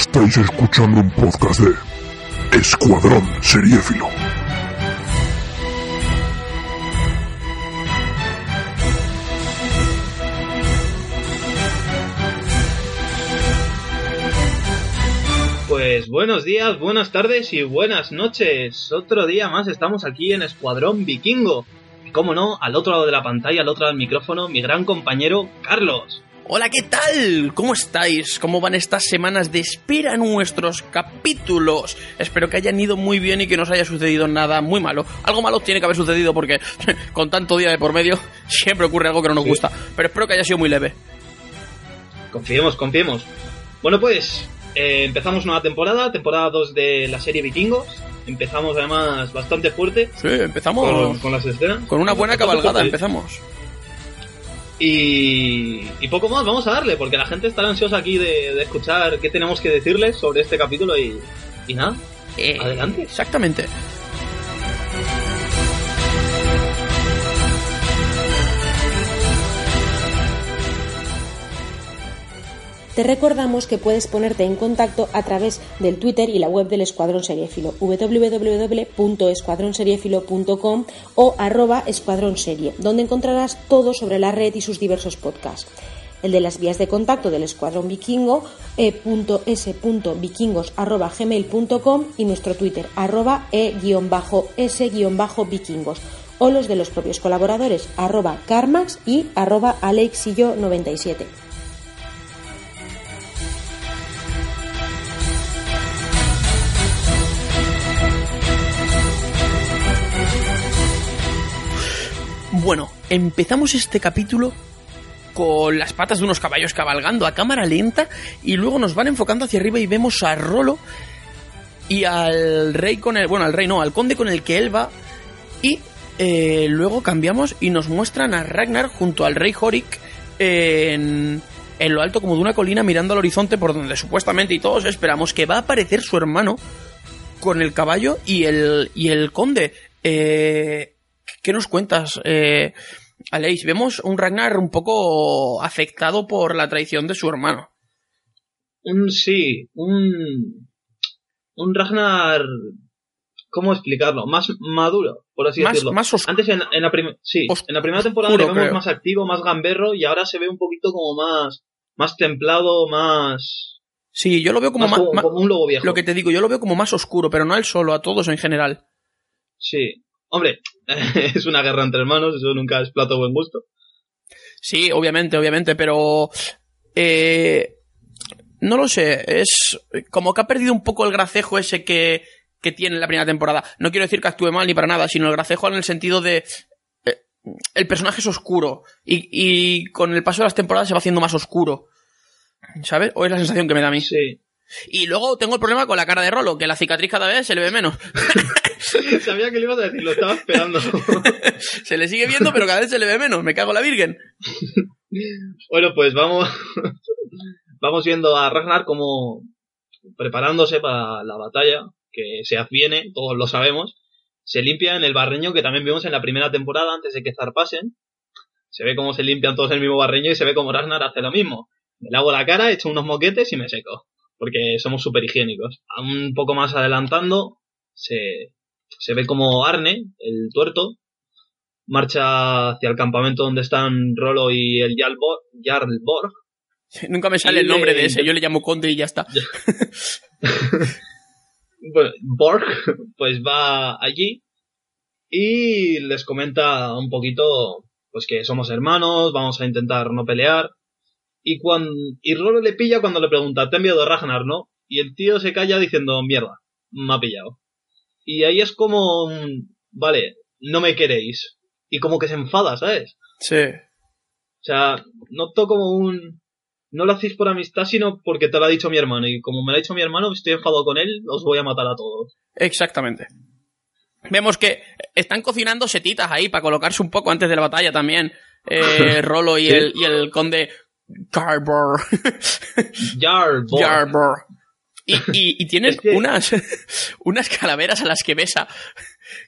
Estáis escuchando un podcast de Escuadrón Seriéfilo. Pues buenos días, buenas tardes y buenas noches. Otro día más estamos aquí en Escuadrón Vikingo. Y cómo no, al otro lado de la pantalla, al otro lado del micrófono, mi gran compañero Carlos. Hola, ¿qué tal? ¿Cómo estáis? ¿Cómo van estas semanas de espera en nuestros capítulos? Espero que hayan ido muy bien y que no os haya sucedido nada muy malo. Algo malo tiene que haber sucedido porque con tanto día de por medio siempre ocurre algo que no nos Sí. gusta. Pero espero que haya sido muy leve. Confiemos, confiemos. Bueno, pues eh, empezamos nueva temporada, temporada 2 de la serie Vikingos. Empezamos además bastante fuerte Sí, empezamos con, con, con las escenas. una buena cabalgada. fuerte. Empezamos. Y, y poco más, vamos a darle, porque la gente estará ansiosa aquí de, de escuchar qué tenemos que decirles sobre este capítulo y, y nada. Eh, Adelante. Exactamente. Te recordamos que puedes ponerte en contacto a través del Twitter y la web del Escuadrón Seriéfilo, www.escuadronseriéfilo.com o arroba escuadrón serie, donde encontrarás todo sobre la red y sus diversos podcasts. El de las vías de contacto del Escuadrón Vikingo, e e.s.vikingos.gmail.com y nuestro Twitter, arroba e-s-vikingos o los de los propios colaboradores, arroba carmax y arroba alexillo97. Bueno, empezamos este capítulo con las patas de unos caballos cabalgando a cámara lenta y luego nos van enfocando hacia arriba y vemos a Rolo y al rey con el... Bueno, al rey no, al conde con el que él va y eh, luego cambiamos y nos muestran a Ragnar junto al rey Horik en, en lo alto como de una colina mirando al horizonte por donde supuestamente y todos esperamos que va a aparecer su hermano con el caballo y el, y el conde. Eh, ¿Qué nos cuentas, eh, Aleix? Vemos un Ragnar un poco afectado por la traición de su hermano. Un sí, un. Un Ragnar. ¿Cómo explicarlo? Más maduro, por así Más, decirlo. más oscuro. Antes en, en la prim- sí, Oscuro, en la primera temporada le vemos creo. más activo, más gamberro y ahora se ve un poquito como más. Más templado, más. Sí, yo lo veo como más más, como, más- como un lobo viejo. lo que te digo, yo lo veo como más oscuro, pero no a él solo, a todos en general. Sí. Hombre, es una guerra entre hermanos, eso nunca es plato buen gusto. Sí, obviamente, obviamente, pero eh, no lo sé, es como que ha perdido un poco el gracejo ese que, que tiene en la primera temporada. No quiero decir que actúe mal ni para nada, sino el gracejo en el sentido de eh, el personaje es oscuro y, y con el paso de las temporadas se va haciendo más oscuro. ¿Sabes? O es la sensación que me da a mí. Sí. Y luego tengo el problema con la cara de Rolo, que la cicatriz cada vez se le ve menos. Sabía que le ibas a decir, lo estaba esperando. se le sigue viendo, pero cada vez se le ve menos. Me cago en la virgen. Bueno, pues vamos, vamos viendo a Ragnar como preparándose para la batalla que se adviene, todos lo sabemos. Se limpia en el barreño que también vimos en la primera temporada antes de que zarpasen. Se ve cómo se limpian todos en el mismo barreño y se ve como Ragnar hace lo mismo. Me lavo la cara, echo unos moquetes y me seco. Porque somos súper higiénicos. Un poco más adelantando, se, se ve como Arne, el tuerto, marcha hacia el campamento donde están Rolo y el Jarl Borg, Jarl Borg. Nunca me sale el nombre le- de ese, yo le llamo Conde y ya está. Bueno, Borg, pues va allí y les comenta un poquito pues que somos hermanos, vamos a intentar no pelear. Y cuando y Rolo le pilla cuando le pregunta, te ha enviado Ragnar, ¿no? Y el tío se calla diciendo, mierda, me ha pillado. Y ahí es como, un, vale, no me queréis. Y como que se enfada, ¿sabes? Sí. O sea, noto como un... No lo hacéis por amistad, sino porque te lo ha dicho mi hermano. Y como me lo ha dicho mi hermano, estoy enfadado con él, os voy a matar a todos. Exactamente. Vemos que están cocinando setitas ahí para colocarse un poco antes de la batalla también. Eh, Rolo y, Sí. el, y el conde Garbor. Jarl Borg. Garbor. Y, y, y tienen Es que- unas, unas calaveras a las que besa,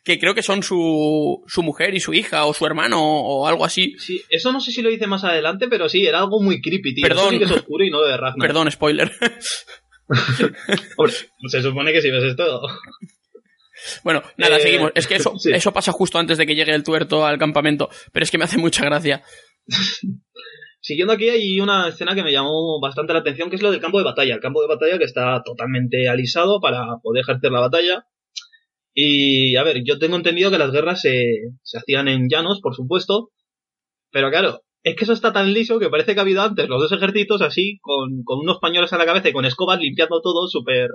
que creo que son su, su mujer y su hija, o su hermano, o algo así. Sí, eso no sé si lo dice más adelante, pero sí, era algo muy creepy, tío. Perdón. Eso sí que es oscuro y no de Ragnar. Perdón, spoiler. Hombre, se supone que si ves esto. Bueno, nada, Eh, seguimos. Es que eso, sí. eso pasa justo antes de que llegue el tuerto al campamento, pero es que me hace mucha gracia. Siguiendo aquí hay una escena que me llamó bastante la atención, que es lo del campo de batalla. El campo de batalla que está totalmente alisado para poder ejercer la batalla. Y, a ver, yo tengo entendido que las guerras se, se hacían en llanos, por supuesto. Pero claro, es que eso está tan liso que parece que ha habido antes los dos ejércitos así, con, con unos pañuelos a la cabeza y con escobas limpiando todo súper...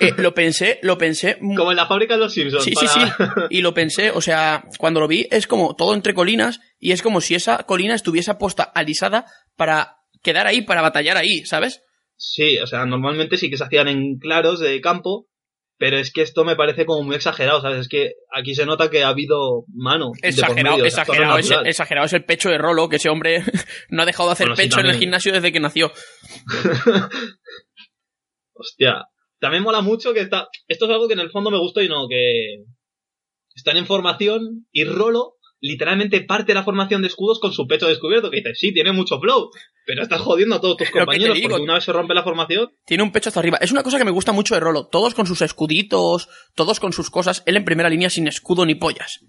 Eh, lo pensé, lo pensé. Como en la fábrica de los Simpsons. Sí, sí, para- sí. Y lo pensé, o sea, cuando lo vi es como todo entre colinas y es como si esa colina estuviese puesta alisada para quedar ahí, para batallar ahí, ¿sabes? Sí, o sea, normalmente sí que se hacían en claros de campo, pero es que esto me parece como muy exagerado, ¿sabes? Es que aquí se nota que ha habido mano. Exagerado, medio, exagerado, es, exagerado es el pecho de Rolo, que ese hombre no ha dejado de hacer Bueno, sí, pecho en el gimnasio desde que nació. Hostia. También mola mucho que está. Esto es algo que en el fondo me gustó y no, que. Están en formación y Rolo literalmente parte la formación de escudos con su pecho descubierto. Que dice, sí, tiene mucho flow, pero estás jodiendo a todos tus compañeros digo. porque una vez se rompe la formación. Tiene un pecho hasta arriba. Es una cosa que me gusta mucho de Rolo. Todos con sus escuditos, todos con sus cosas. Él en primera línea sin escudo ni pollas.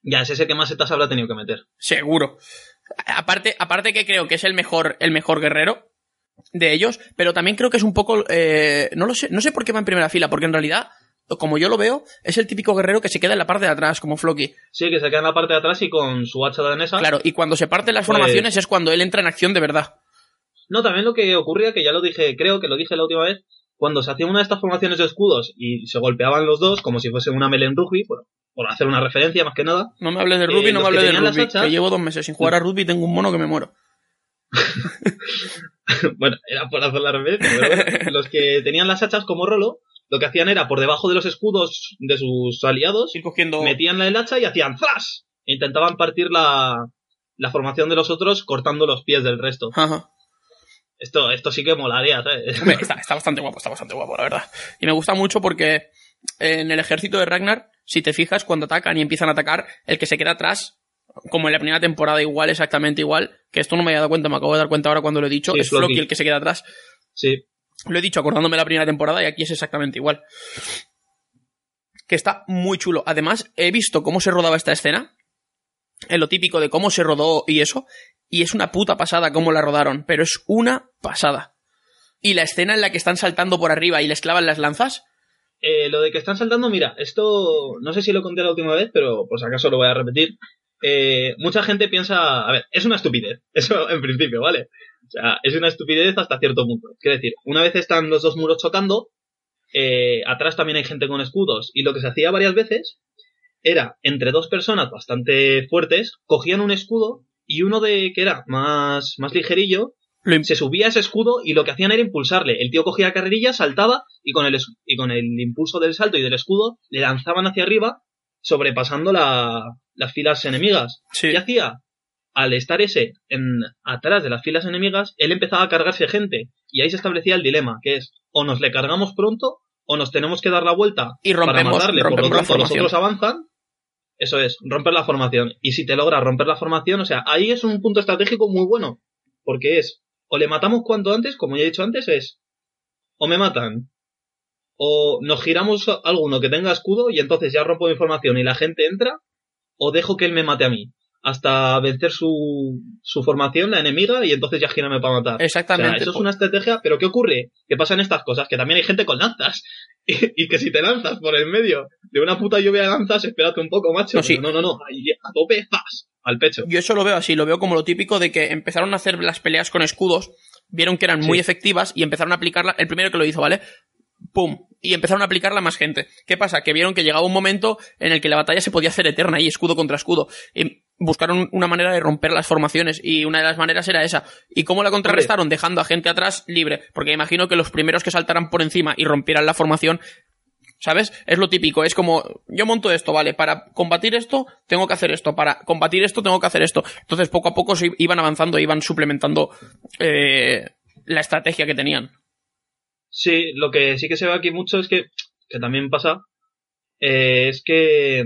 Ya, es ese que más setas habrá tenido que meter. Seguro. Aparte, aparte que creo que es el mejor, el mejor guerrero de ellos, pero también creo que es un poco, eh, no lo sé, no sé por qué va en primera fila, porque en realidad, como yo lo veo, es el típico guerrero que se queda en la parte de atrás, como Floki. Sí, que se queda en la parte de atrás y con su hacha danesa. Claro, y cuando se parten las Pues- formaciones es cuando él entra en acción de verdad. No, también lo que ocurría, que ya lo dije, creo que lo dije la última vez, cuando se hacía una de estas formaciones de escudos y se golpeaban los dos, como si fuese una melee en rugby, bueno, por hacer una referencia más que nada, No me hables de Eh, rugby, no me hables de rugby, hachas- que llevo dos meses sin jugar a rugby y tengo un mono que me muero. bueno, era por hacer la referencia, pero los que tenían las hachas como rolo, lo que hacían era por debajo de los escudos de sus aliados, Ir cogiendo... metían la el hacha y hacían ¡zas! E intentaban partir la, la formación de los otros cortando los pies del resto. Ajá. Esto, esto sí que molaría, ¿sabes? Hombre, está, está bastante guapo, está bastante guapo, la verdad. Y me gusta mucho porque en el ejército de Ragnar, si te fijas, cuando atacan y empiezan a atacar, el que se queda atrás, como en la primera temporada igual, exactamente igual, que esto no me había dado cuenta, me acabo de dar cuenta ahora cuando lo he dicho, Sí, es Floki. El que se queda atrás. Sí. Lo he dicho acordándome de la primera temporada y aquí es exactamente igual. Que está muy chulo. Además, he visto cómo se rodaba esta escena. En lo típico de cómo se rodó y eso. Y es una puta pasada cómo la rodaron. Pero es una pasada. Y la escena en la que están saltando por arriba y les clavan las lanzas. Eh, lo de que están saltando, mira, esto no sé si lo conté la última vez, pero por si acaso lo voy a repetir. Eh, mucha gente piensa, a ver, es una estupidez, eso en principio, ¿vale? O sea, es una estupidez hasta cierto punto. Quiero decir, una vez están los dos muros chocando, eh, atrás también hay gente con escudos, y lo que se hacía varias veces era, entre dos personas bastante fuertes, cogían un escudo y uno de que era más, más ligerillo, se subía a ese escudo y lo que hacían era impulsarle. El tío cogía la carrerilla, saltaba y con el, y con el impulso del salto y del escudo le lanzaban hacia arriba, sobrepasando la- las filas enemigas. Sí. ¿Qué hacía? Al estar ese en, atrás de las filas enemigas, él empezaba a cargarse gente. Y ahí se establecía el dilema, que es o nos le cargamos pronto o nos tenemos que dar la vuelta Y para rompemos, matarle. Por lo tanto, los otros avanzan. Eso es, romper la formación. Y si te logras romper la formación, o sea, ahí es un punto estratégico muy bueno. Porque es, o le matamos cuanto antes, como ya he dicho antes, es, o me matan, o nos giramos a alguno que tenga escudo y entonces ya rompo mi formación y la gente entra, o dejo que él me mate a mí. Hasta vencer su, su formación, la enemiga, y entonces ya gírame para matar. Exactamente. O sea, eso es po- una estrategia, pero ¿qué ocurre? Que pasan estas cosas, que también hay gente con lanzas. Y, y que si te lanzas por el medio de una puta lluvia de lanzas, espérate un poco, macho. No, sí. No, no, no, ahí a tope, ¡zas! Al pecho. Yo eso lo veo así, lo veo como lo típico de que empezaron a hacer las peleas con escudos, vieron que eran muy efectivas y empezaron a aplicarla. El primero que lo hizo, ¿vale? ¡Pum! Y empezaron a aplicarla a más gente. ¿Qué pasa? Que vieron que llegaba un momento en el que la batalla se podía hacer eterna y escudo contra escudo. Y buscaron una manera de romper las formaciones y una de las maneras era esa. ¿Y cómo la contrarrestaron? Dejando a gente atrás libre. Porque imagino que los primeros que saltaran por encima y rompieran la formación ¿Sabes? Es lo típico, es como, yo monto esto, vale, para combatir esto tengo que hacer esto, para combatir esto tengo que hacer esto. Entonces poco a poco se iban avanzando, iban suplementando eh, la estrategia que tenían. Sí, lo que sí que se ve aquí mucho es que, que también pasa, eh, es que,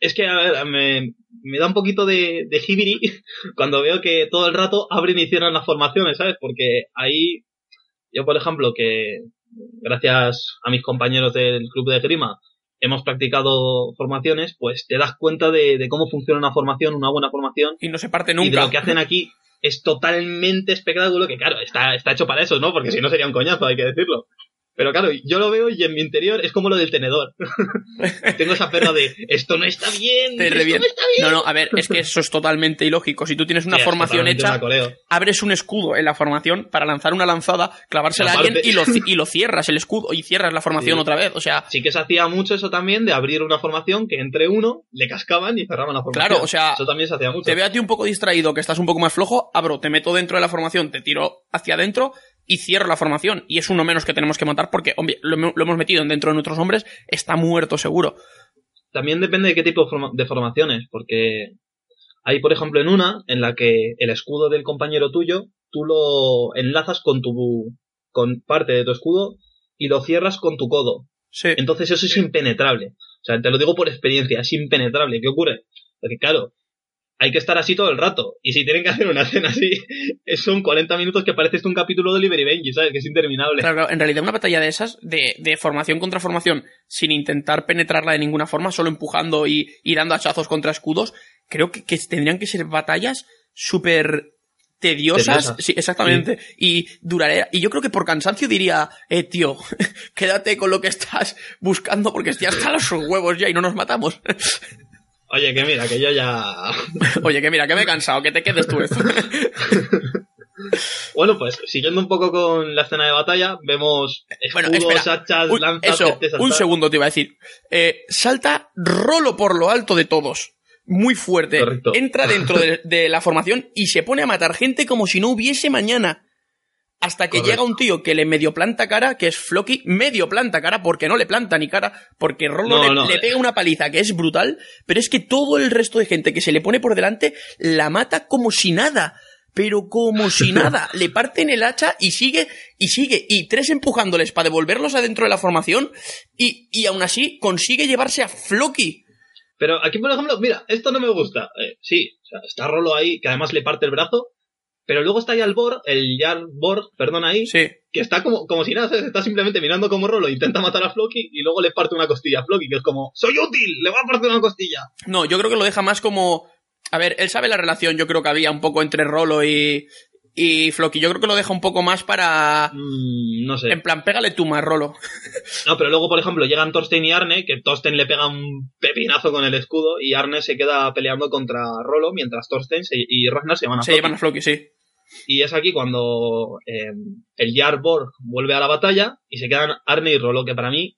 es que, a ver, me, me da un poquito de, de jibiri cuando veo que todo el rato abren y cierran las formaciones, ¿sabes? Porque ahí, Yo, por ejemplo, que gracias a mis compañeros del club de grima hemos practicado formaciones, pues te das cuenta de, de cómo funciona una formación, una buena formación, Y no se parte y de nunca. lo que hacen aquí es totalmente espectáculo, que claro, está, está hecho para eso, ¿no? Porque si no sería un coñazo, hay que decirlo. Pero claro, yo lo veo y en mi interior es como lo del tenedor. Tengo esa perra de, esto no está bien, Te esto no está bien. No, no, a ver, es que eso es totalmente ilógico. Si tú tienes una Sí, formación hecha, un abres un escudo en la formación para lanzar una lanzada, clavársela a alguien y lo, y lo cierras el escudo y cierras la formación Sí. otra vez. O sea, Sí que se hacía mucho eso también de abrir una formación que entre uno le cascaban y cerraban la formación. Claro, o sea, Eso también se hacía mucho. te veo a ti un poco distraído, que estás un poco más flojo, abro, te meto dentro de la formación, te tiro hacia adentro y cierro la formación. Y es uno menos que tenemos que matar porque, hombre, lo, hemo- lo hemos metido dentro de nuestros hombres, está muerto seguro. También depende de qué tipo de formaciones, porque hay, por ejemplo, en una en la que el escudo del compañero tuyo, tú lo enlazas con tu con parte de tu escudo y lo cierras con tu codo. Sí. Entonces eso es impenetrable. O sea, te lo digo por experiencia, es impenetrable. ¿Qué ocurre? Porque claro, hay que estar así todo el rato. Y si tienen que hacer una escena así, son 40 minutos que parece esto un capítulo de Oliver y Benji, ¿sabes? Que es interminable. Claro, claro, en realidad una batalla de esas, de, de formación contra formación, sin intentar penetrarla de ninguna forma, solo empujando y, y dando hachazos contra escudos, creo que, que tendrían que ser batallas súper tediosas. Sí, exactamente. Y duraré. Y yo creo que por cansancio diría, eh, tío, quédate con lo que estás buscando porque estoy hasta los huevos ya y no nos matamos. Oye, que mira, que yo ya... Oye, que mira, que me he cansado, que te quedes tú esto. Bueno, pues siguiendo un poco con la escena de batalla, vemos Bueno, escudos, hachas, Un- lanzas, eso, que te un segundo te iba a decir. Eh, salta rolo por lo alto de todos. Muy fuerte. Correcto. Entra dentro de, de la formación y se pone a matar gente como si no hubiese mañana. Hasta que Correcto. llega un tío que le medio planta cara, que es Floki, medio planta cara, porque no le planta ni cara, porque Rolo No, le, no, le pega una paliza que es brutal, pero es que todo el resto de gente que se le pone por delante la mata como si nada. Pero como si nada, le parten el hacha y sigue, y sigue, y tres empujándoles para devolverlos adentro de la formación, y, y aún así consigue llevarse a Floki. Pero aquí, por ejemplo, mira, esto no me gusta. Eh, sí, o sea, está Rolo ahí, que además le parte el brazo, pero luego está ya el Borg, el Jar Borg, perdón ahí, Sí. que está como, como si nada, ¿sabes? está simplemente mirando como Rolo intenta matar a Floki y luego le parte una costilla a Floki, que es como, ¡soy útil! ¡Le voy a partir una costilla! No, yo creo que lo deja más como. A ver, él sabe la relación, yo creo que había un poco entre Rolo y. Y Floki. Yo creo que lo deja un poco más para. Mm, no sé. En plan, pégale tú más, Rolo. No, pero luego, por ejemplo, llegan Thorstein y Arne, que Thorstein le pega un pepinazo con el escudo y Arne se queda peleando contra Rolo, mientras Thorstein se- y Ragnar se van a Se Floki. llevan a Floki, sí. Y es aquí cuando eh, el Jar Borg vuelve a la batalla y se quedan Arne y Rolo, que para mí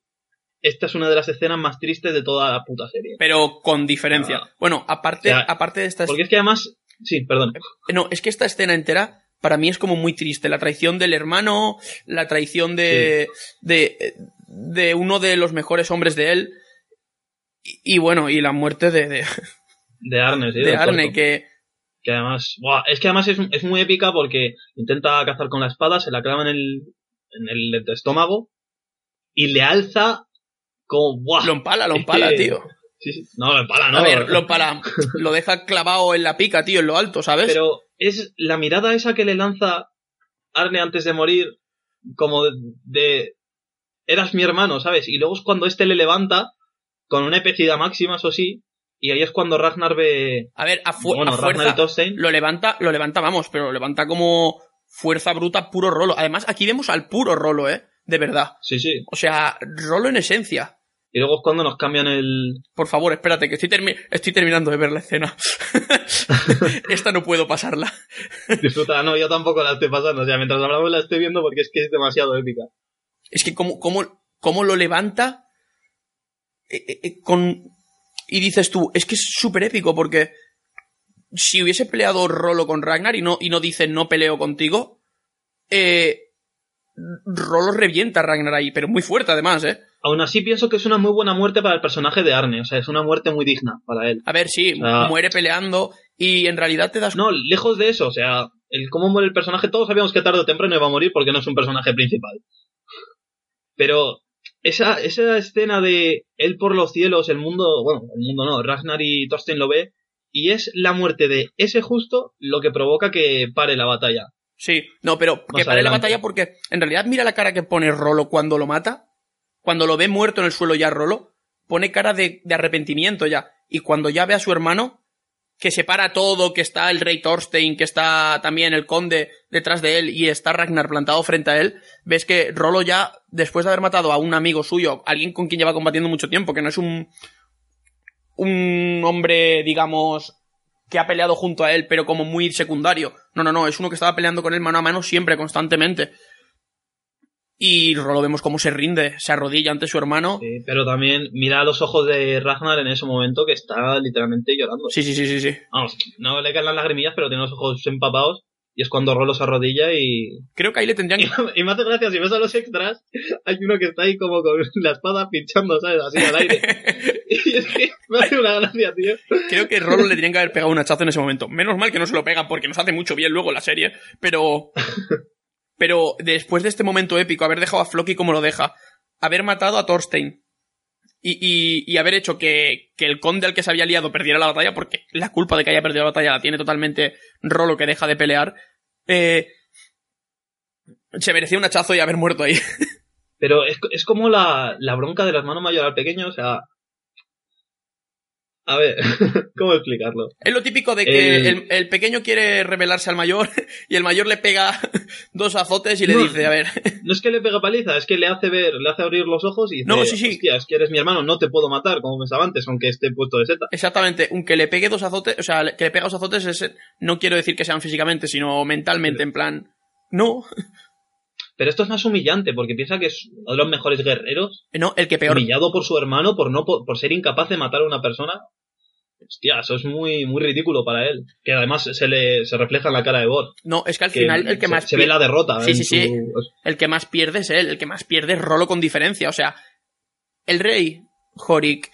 esta es una de las escenas más tristes de toda la puta serie. Pero con diferencia. Ah. Bueno, aparte, aparte de esta. Porque es que además... Sí, perdón. No, es que esta escena entera para mí es como muy triste. La traición del hermano, la traición de, de, de uno de los mejores hombres de él. Y, y bueno, y la muerte de, de, De Arne, sí. de Arne, que Que además... buah, es que además es, es muy épica porque intenta cazar con la espada, se la clava en el, en el estómago y le alza como... Buah, lo empala, lo empala, tío. Sí, sí. No, lo empala, no. A ver, lo empala. Lo deja clavado en la pica, tío, en lo alto, ¿sabes? Pero es la mirada esa que le lanza Arne antes de morir, como de, de- eras mi hermano, ¿sabes? Y luego es cuando este le levanta con una epicidad máxima, eso sí, y ahí es cuando Ragnar ve, A ver, a, fu- bueno, a Ragnar y fuerza lo levanta, lo levanta, vamos, pero lo levanta como fuerza bruta, puro rolo. Además, aquí vemos al puro rolo, ¿eh? De verdad. sí, sí, O sea, rolo en esencia. Y luego es cuando nos cambian el, Por favor, espérate, que estoy, termi- estoy terminando de ver la escena. Esta no puedo pasarla. disfruta, no, yo tampoco la estoy pasando, o sea, mientras hablamos la estoy viendo porque es que es demasiado épica. Es que cómo, cómo, cómo lo levanta eh, eh, eh, con... Y dices tú, es que es súper épico porque si hubiese peleado Rolo con Ragnar y no, y no dice no peleo contigo, eh, Rolo revienta a Ragnar ahí, pero muy fuerte además, ¿eh? Aún así pienso que es una muy buena muerte para el personaje de Arne, o sea, es una muerte muy digna para él. A ver, sí, muere peleando y en realidad te das No, lejos de eso, o sea, el cómo muere el personaje, todos sabíamos que tarde o temprano iba a morir porque no es un personaje principal. Pero esa, esa escena de él por los cielos, el mundo, bueno, el mundo no, Ragnar y Thorstein lo ve, y es la muerte de ese justo lo que provoca que pare la batalla. Sí, no, pero que pare la batalla porque en realidad mira la cara que pone Rolo cuando lo mata. Cuando lo ve muerto en el suelo ya Rolo, pone cara de, de arrepentimiento ya. Y cuando ya ve a su hermano, que separa todo, que está el rey Thorstein, que está también el conde detrás de él y está Ragnar plantado frente a él, ves que Rolo ya, después de haber matado a un amigo suyo, alguien con quien lleva combatiendo mucho tiempo, que no es un, un hombre, digamos, que ha peleado junto a él, pero como muy secundario. No, no, no, es uno que estaba peleando con él mano a mano siempre, constantemente. Y Rolo vemos cómo se rinde, se arrodilla ante su hermano. Sí, pero también mira a los ojos de Ragnar en ese momento que está literalmente llorando. Sí, sí, sí, sí, sí. Vamos, no le caen las lagrimillas, pero tiene los ojos empapados. Y es cuando Rolo se arrodilla y... Creo que ahí le tendrían Y, y me hace gracia, si ves a los extras, hay uno que está ahí como con la espada pinchando, ¿sabes? Así al aire. y es que me hace una gracia, tío. Creo que Rolo le tendrían que haber pegado un hachazo en ese momento. Menos mal que no se lo pega porque nos hace mucho bien luego la serie. Pero. Pero después de este momento épico, haber dejado a Floki como lo deja, haber matado a Thorstein y, haber hecho que, que el conde al que se había liado perdiera la batalla, porque la culpa de que haya perdido la batalla la tiene totalmente Rolo que deja de pelear, eh, se merecía un hachazo y haber muerto ahí. Pero es, es como la, la bronca del hermano mayor al pequeño, o sea... A ver, ¿cómo explicarlo? Es lo típico de que El- el, el pequeño quiere rebelarse al mayor y el mayor le pega dos azotes y le No. dice, a ver, No es que le pega paliza, es que le hace ver, le hace abrir los ojos y dice, No, sí, sí. hostia, es que eres mi hermano, no te puedo matar, como pensaba antes, aunque esté puesto de seta. exactamente, aunque le pegue dos azotes, o sea, que le pega dos azotes es, no quiero decir que sean físicamente, sino mentalmente, en plan, no, Pero esto es más humillante, porque piensa que es uno de los mejores guerreros, no, el que peor, humillado por su hermano por no por ser incapaz de matar a una persona. Hostia, eso es muy, muy ridículo para él. Que además se le se refleja en la cara de Bor. no, es que al que final el que se, más se ve la derrota. Sí, sí, sí. su- el que más pierde es él, el que más pierde es Rolo con diferencia, o sea, el rey, Jorik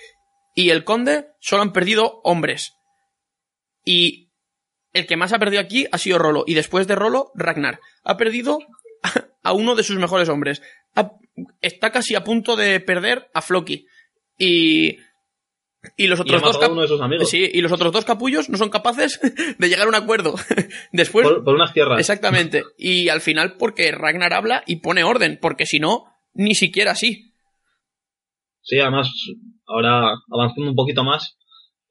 y el conde solo han perdido hombres. Y el que más ha perdido aquí ha sido Rolo. Y después de Rolo, Ragnar. Ha perdido a uno de sus mejores hombres. Ha- está casi a punto de perder a Floki. Y, y los Y otros dos matado a cap- uno de sus amigos. Sí, y los otros dos capullos no son capaces de llegar a un acuerdo. Después, Por, por unas tierras. Exactamente. Y al final porque Ragnar habla y pone orden, porque si no, ni siquiera así. Sí, además, ahora avanzando un poquito más,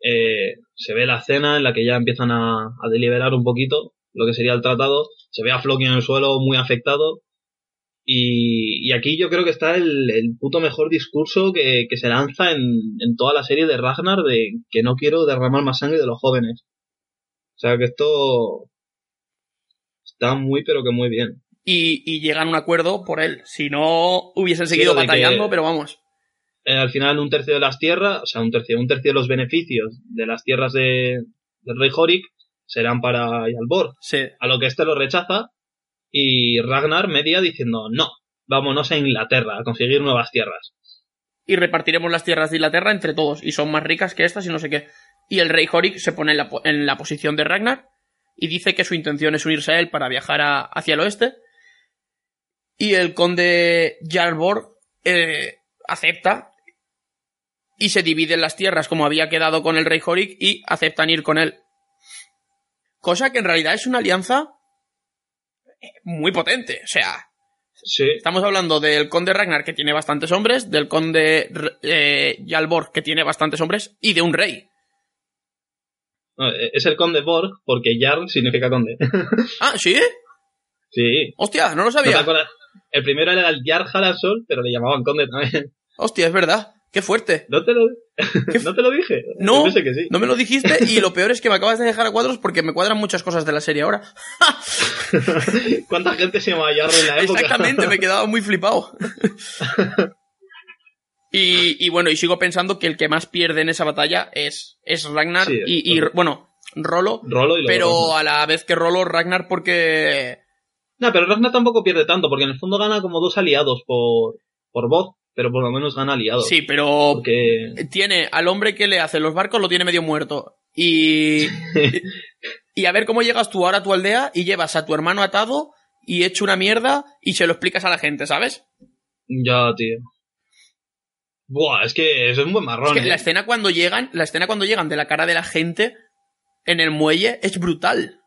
eh, se ve la escena en la que ya empiezan a, a deliberar un poquito lo que sería el tratado. Se ve a Floki en el suelo muy afectado. Y, y aquí yo creo que está el, el puto mejor discurso que, que se lanza en, en toda la serie de Ragnar de que no quiero derramar más sangre de los jóvenes. O sea que esto está muy pero que muy bien. Y, y llegan a un acuerdo por él. Si no, hubiesen seguido que- batallando, pero vamos. Eh, al final un tercio de las tierras, o sea, un tercio, un tercio de los beneficios de las tierras de, del rey Horik serán para Yalbor. Sí. A lo que este lo rechaza y Ragnar media diciendo no, vámonos a Inglaterra a conseguir nuevas tierras. Y repartiremos las tierras de Inglaterra entre todos. Y son más ricas que estas y no sé qué. Y el rey Horik se pone en la, en la posición de Ragnar. Y dice que su intención es unirse a él para viajar hacia el oeste. Y el conde Jarlborg eh, acepta. Y se dividen las tierras como había quedado con el rey Horik y aceptan ir con él. Cosa que en realidad es una alianza muy potente. O sea, Sí, Estamos hablando del conde Ragnar, que tiene bastantes hombres, del conde eh, Yalborg, que tiene bastantes hombres, y de un rey. no, eh, es el conde Borg porque Jarl significa conde. Ah, ¿sí? sí, Hostia, no lo ¿no te sabía. El primero era el Jarl Haraldsson, pero le llamaban conde también. Hostia, es verdad. Qué fuerte. ¿No te lo, ¿no te lo dije? No, Yo pensé que sí. no me lo dijiste y lo peor es que me acabas de dejar a cuadros porque me cuadran muchas cosas de la serie ahora. ¿Cuánta gente se llama Jarl en la época? Exactamente, me quedaba muy flipado. Y, y bueno, y sigo pensando que el que más pierde en esa batalla es, es Ragnar Sí, y, bueno, Rolo, Rolo y pero a la vez que Rolo, Ragnar porque No, pero Ragnar tampoco pierde tanto, porque en el fondo gana como dos aliados por, por voz, pero por lo menos gana aliados. Sí, pero Porque tiene al hombre que le hace los barcos, lo tiene medio muerto. Y. y a ver cómo llegas tú ahora a tu aldea y llevas a tu hermano atado y hecho una mierda y se lo explicas a la gente, ¿sabes? ya, tío. Buah, es que eso es un buen Es marrón. que ¿eh? la escena cuando llegan, la escena cuando llegan de la cara de la gente en el muelle es brutal.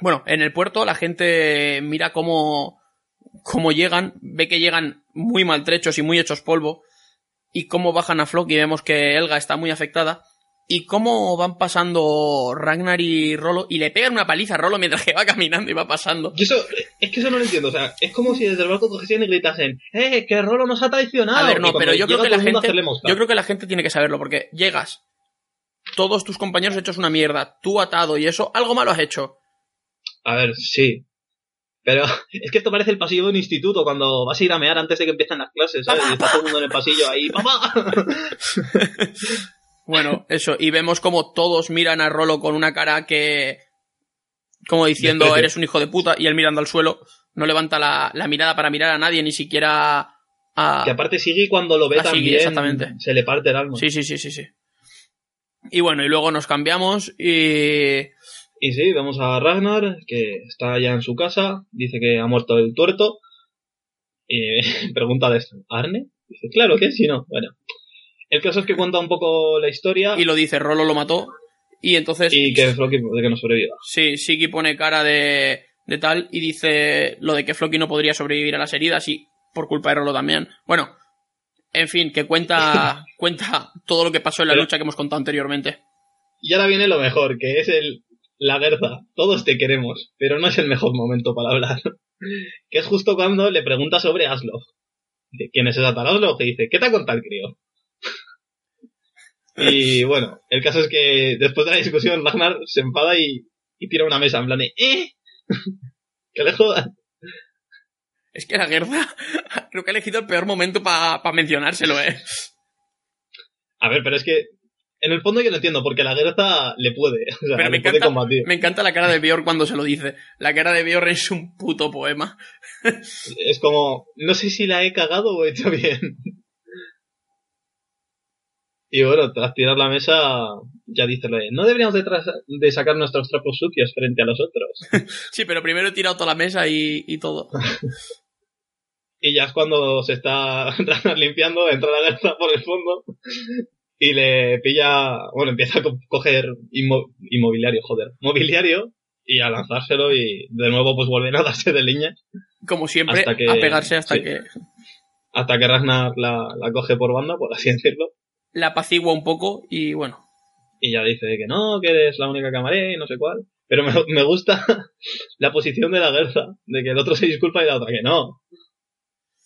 Bueno, en el puerto la gente mira cómo, cómo llegan, ve que llegan muy maltrechos y muy hechos polvo, y cómo bajan a Flock y vemos que Elga está muy afectada, y cómo van pasando Ragnar y Rolo y le pegan una paliza a Rolo mientras que va caminando y va pasando. Y eso, es que eso no lo entiendo. O sea, es como si desde el barco cogiesen y gritasen, ¡eh, que Rolo nos ha traicionado! A ver, no, pero yo creo que la gente, yo creo que la gente tiene que saberlo porque llegas, todos tus compañeros hechos una mierda, tú atado y eso, algo malo has hecho. A ver, sí. Pero es que esto parece el pasillo de un instituto cuando vas a ir a mear antes de que empiecen las clases, ¿sabes? Y está todo el mundo en el pasillo ahí, ¡papá! Bueno, eso, y vemos como todos miran a Rolo con una cara que, como diciendo, Desprecio. eres un hijo de puta, y él mirando al suelo, no levanta la, la mirada para mirar a nadie, ni siquiera a... Que aparte Siggy cuando lo ve también exactamente. se le parte el alma. Sí, sí, sí, sí, sí. Y bueno, y luego nos cambiamos y... Y sí, vemos a Ragnar, que está ya en su casa, dice que ha muerto el tuerto. Y pregunta de esto, ¿Arne? Dice, claro que sí, no. Bueno. El caso es que cuenta un poco la historia Y lo dice, Rolo lo mató, y entonces... y que Floki de que no sobreviva. Sí, Siki pone cara de, de tal y dice lo de que Floki no podría sobrevivir a las heridas y por culpa de Rolo también. Bueno, en fin, que cuenta, cuenta todo lo que pasó en la Pero- lucha que hemos contado anteriormente. Y ahora viene lo mejor, que es el la Gerza. Todos te queremos, pero no es el mejor momento para hablar. que es justo cuando le pregunta sobre Aslof. Dice, ¿quién es esa tal Aslof? Y dice, ¿qué te ha contado el crío? y bueno, el caso es que después de la discusión Ragnar se enfada y, y tira una mesa en plan de, ¿eh? que le jodan. Es que la guerra creo que ha elegido el peor momento para mencionárselo, ¿eh? A ver, pero es que en el fondo yo no entiendo, porque la Gerza le puede, o sea, Pero me le puede encanta, combatir. me encanta la cara de Bjorn cuando se lo dice. La cara de Bjorn es un puto poema. Es como, no sé si la he cagado o he hecho bien. Y bueno, tras tirar la mesa, ya dice lo de, no deberíamos de, de sacar nuestros trapos sucios frente a los otros. Sí, pero primero he tirado toda la mesa y, y todo. Y ya es cuando se está limpiando, entra la garza por el fondo y le pilla, bueno, empieza a co- coger inmo- inmobiliario, joder, mobiliario y a lanzárselo y de nuevo pues vuelven a darse de leña Como siempre, Hasta que- a pegarse hasta sí. que hasta que Ragnar la, la coge por banda, por así decirlo. la apacigua un poco y bueno. Y ya dice que no, que eres la única que amaré y no sé cuál. Pero me, me gusta la posición de la Gerza, de que el otro se disculpa y la otra que no.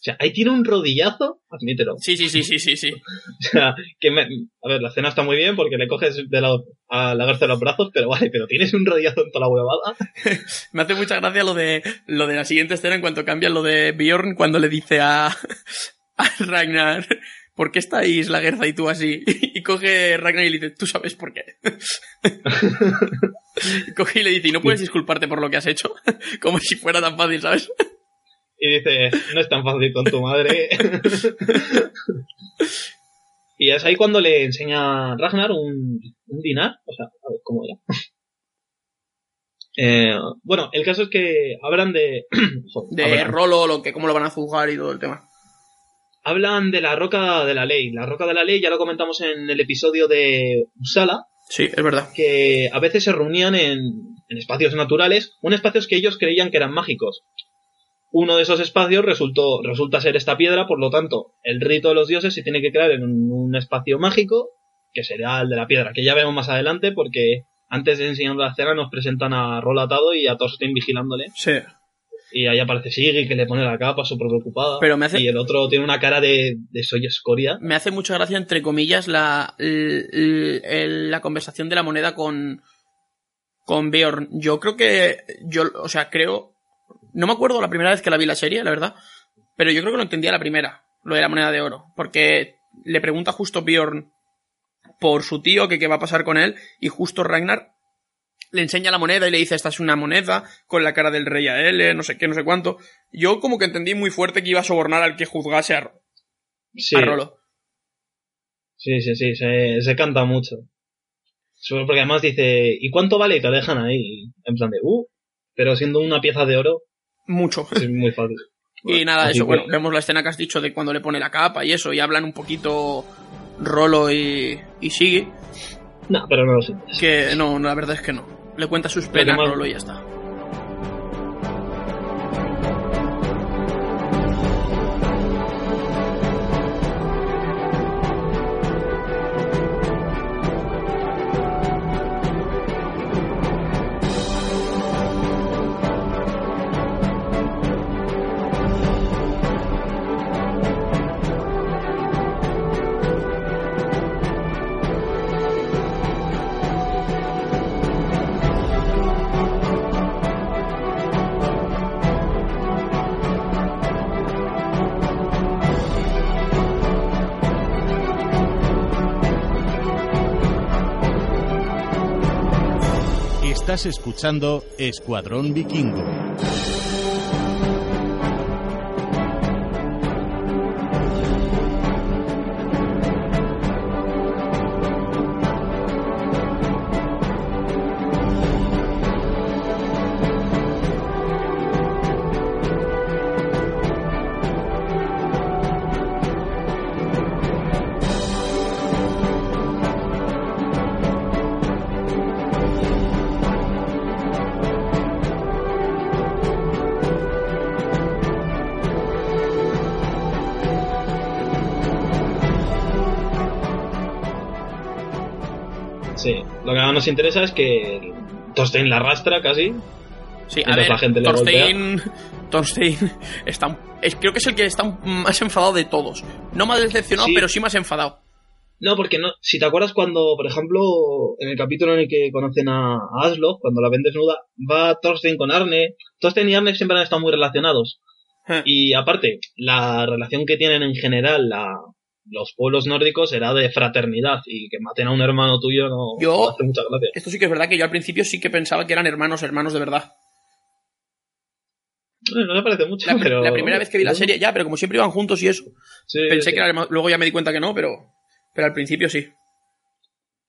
O sea, ahí tiene un rodillazo, admítelo. Sí, sí, sí, sí, sí, sí. O sea, que me, a ver, la escena está muy bien porque le coges de la, a la de los brazos, pero vale, pero tienes un rodillazo en toda la huevada. Me hace mucha gracia lo de lo de la siguiente escena en cuanto cambia lo de Bjorn cuando le dice a, a Ragnar ¿Por qué estáis la Gerza y tú así? Y coge Ragnar y le dice, tú sabes por qué. Y coge y le dice, ¿y no puedes disculparte por lo que has hecho? Como si fuera tan fácil, ¿sabes? Y dice, no es tan fácil con tu madre. y es ahí cuando le enseña Ragnar un, un dinar. O sea, a ver, ¿cómo era? Eh, bueno, el caso es que hablan de... De hablan, Rolo, lo que, cómo lo van a juzgar y todo el tema. hablan de la roca de la ley. La roca de la ley ya lo comentamos en el episodio de Uppsala, Sí, es verdad. que a veces se reunían en, en espacios naturales, en espacios que ellos creían que eran mágicos. Uno de esos espacios resultó, resulta ser esta piedra, por lo tanto, el rito de los dioses se tiene que crear en un, un espacio mágico, que será el de la piedra, que ya vemos más adelante, porque antes de enseñar la escena nos presentan a Rol atado y a Thorstein vigilándole. Sí. Y ahí aparece Siggy que le pone la capa súper preocupada. Pero me hace- Y el otro tiene una cara de, de soy escoria. Me hace mucha gracia, entre comillas, la, l- l- el- la conversación de la moneda con, con Bjorn. Yo creo que, yo, o sea, creo, no me acuerdo la primera vez que la vi la serie, la verdad, pero yo creo que lo entendía la primera, lo de la moneda de oro, porque le pregunta justo Bjorn por su tío que qué va a pasar con él, y justo Ragnar le enseña la moneda y le dice, esta es una moneda con la cara del rey a él, no sé qué, no sé cuánto. Yo como que entendí muy fuerte que iba a sobornar al que juzgase a, Sí, a Rolo. sí, sí, sí, se, se canta mucho. Porque además dice, ¿y cuánto vale? Y te dejan ahí, en plan de, uh, pero siendo una pieza de oro, Mucho. es muy fácil. Y nada, Así eso, bueno, vemos la escena que has dicho de cuando le pone la capa y eso, y hablan un poquito Rolo y, y sigue, No, pero no lo sientes. que no, la verdad es que no. Le cuenta sus penas más- Rolo y ya está. Escuchando Escuadrón Vikingo. Lo que más nos interesa es que Thorstein la arrastra casi. Sí, a ver, la gente le Thorstein, Thorstein está, un- es- creo que es el que está un- más enfadado de todos. No más decepcionado, Sí. pero sí más enfadado. No, porque no, si te acuerdas cuando, por ejemplo, en el capítulo en el que conocen a, a Aslog, cuando la ven desnuda, va Thorstein con Arne. Thorstein y Arne siempre han estado muy relacionados. Eh. Y aparte, la relación que tienen en general la, los pueblos nórdicos era de fraternidad. Y que maten a un hermano tuyo no, Yo- no hace mucha gracia. Esto sí que es verdad que yo al principio sí que pensaba que eran hermanos, hermanos de verdad. No me parece mucho, La, pero... la primera vez que vi la serie, ya, pero como siempre iban juntos y eso, Sí, pensé sí. que era hermano- luego ya me di cuenta que no, pero, pero al principio sí.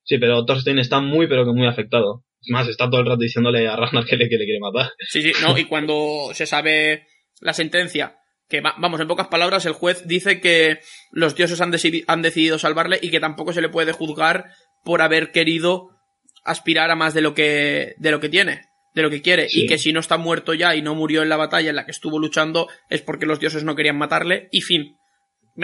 Sí, pero Thorstein está muy, pero que muy afectado. Es más, está todo el rato diciéndole a Ragnar que le, que le quiere matar. Sí, sí, no, y cuando se sabe la sentencia, que va- vamos, en pocas palabras, el juez dice que los dioses han, deci- han decidido salvarle y que tampoco se le puede juzgar por haber querido aspirar a más de lo que, de lo que tiene, de lo que quiere, Sí. y que si no está muerto ya y no murió en la batalla en la que estuvo luchando es porque los dioses no querían matarle, y fin.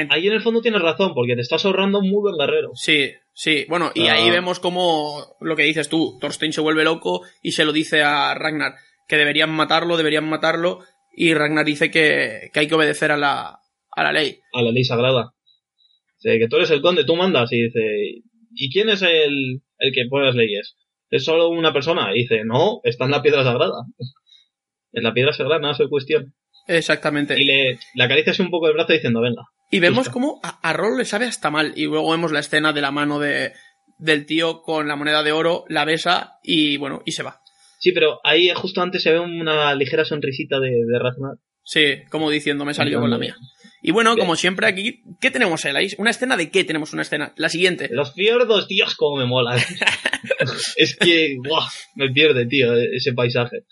Ahí en el fondo tienes razón, porque te estás ahorrando un muy buen guerrero. Sí, sí. Bueno, y Ah. ahí vemos como lo que dices tú, Thorstein se vuelve loco y se lo dice a Ragnar, que deberían matarlo, deberían matarlo, y Ragnar dice que, que hay que obedecer a la, a la ley. a la ley sagrada. Dice que tú eres el conde, tú mandas. Y dice, ¿y quién es el, el que pone las leyes? ¿Es solo una persona? Y dice, no, está en la piedra sagrada. En la piedra sagrada nada se cuestión. Exactamente. Y le, le acaricia así un poco el brazo diciendo, venga. Y vemos como a, a Rolo le sabe hasta mal. Y luego vemos la escena de la mano de, del tío con la moneda de oro, la besa y bueno, y se va. Sí, pero ahí justo antes se ve una ligera sonrisita de, de Ragnar. Sí, como diciendo, me he salido con la mía. Y bueno, como siempre aquí, ¿qué tenemos, Elais? ¿Una escena de qué tenemos una escena? La siguiente. Los fiordos, Dios, cómo me mola. es que, ¡buah! me pierde, tío, ese paisaje.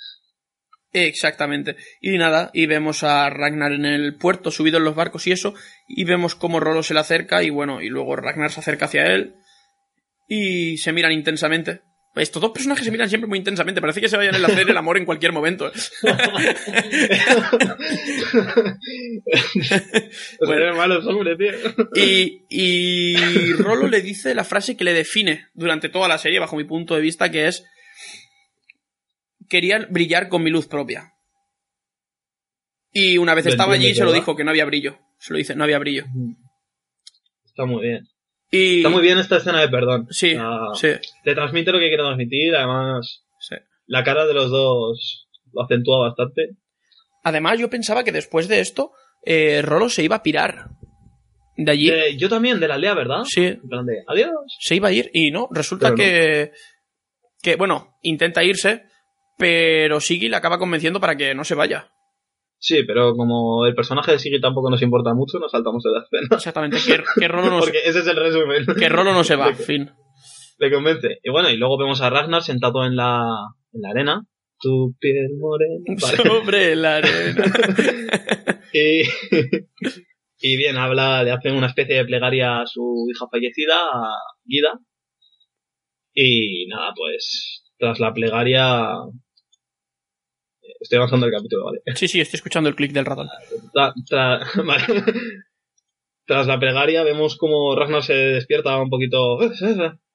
Exactamente. Y nada, y vemos a Ragnar en el puerto, subido en los barcos y eso, y vemos cómo Rolo se le acerca, y bueno, y luego Ragnar se acerca hacia él, y se miran intensamente. Estos dos personajes se miran siempre muy intensamente, parece que se vayan a hacer el amor en cualquier momento. Bueno, malos hombres, tío. Y, y Rolo le dice la frase que le define durante toda la serie, bajo mi punto de vista, que es quería brillar con mi luz propia. Y una vez estaba allí se lo dijo que no había brillo. Se lo dice, no había brillo. Está muy bien. Y Está muy bien esta escena de perdón. Sí, Ah, sí, Te transmite lo que quiere transmitir, además sí. la cara de los dos lo acentúa bastante. Además, yo pensaba que después de esto, eh, Rolo se iba a pirar de allí. Eh, yo también, de la aldea, ¿verdad? Sí, En plan de, adiós. se iba a ir y no, resulta Pero no. que, que, bueno, intenta irse, pero Siggy le acaba convenciendo para que no se vaya. Sí, pero como el personaje de Siggy tampoco nos importa mucho, nos saltamos de la escena. Exactamente, que, que Rolo no se, Porque ese es el resumen. que Rolo no se va, Le, fin. le convence. Y bueno, y luego vemos a Ragnar sentado en la, en la arena. Tu piel morena. Sobre la arena. Y, y bien, habla, le hacen una especie de plegaria a su hija fallecida, a Guida. Y nada, pues, tras la plegaria. Estoy avanzando el capítulo, ¿vale? Sí, sí, estoy escuchando el clic del ratón. Tra- tra- vale. Tras la plegaria vemos como Ragnar se despierta un poquito.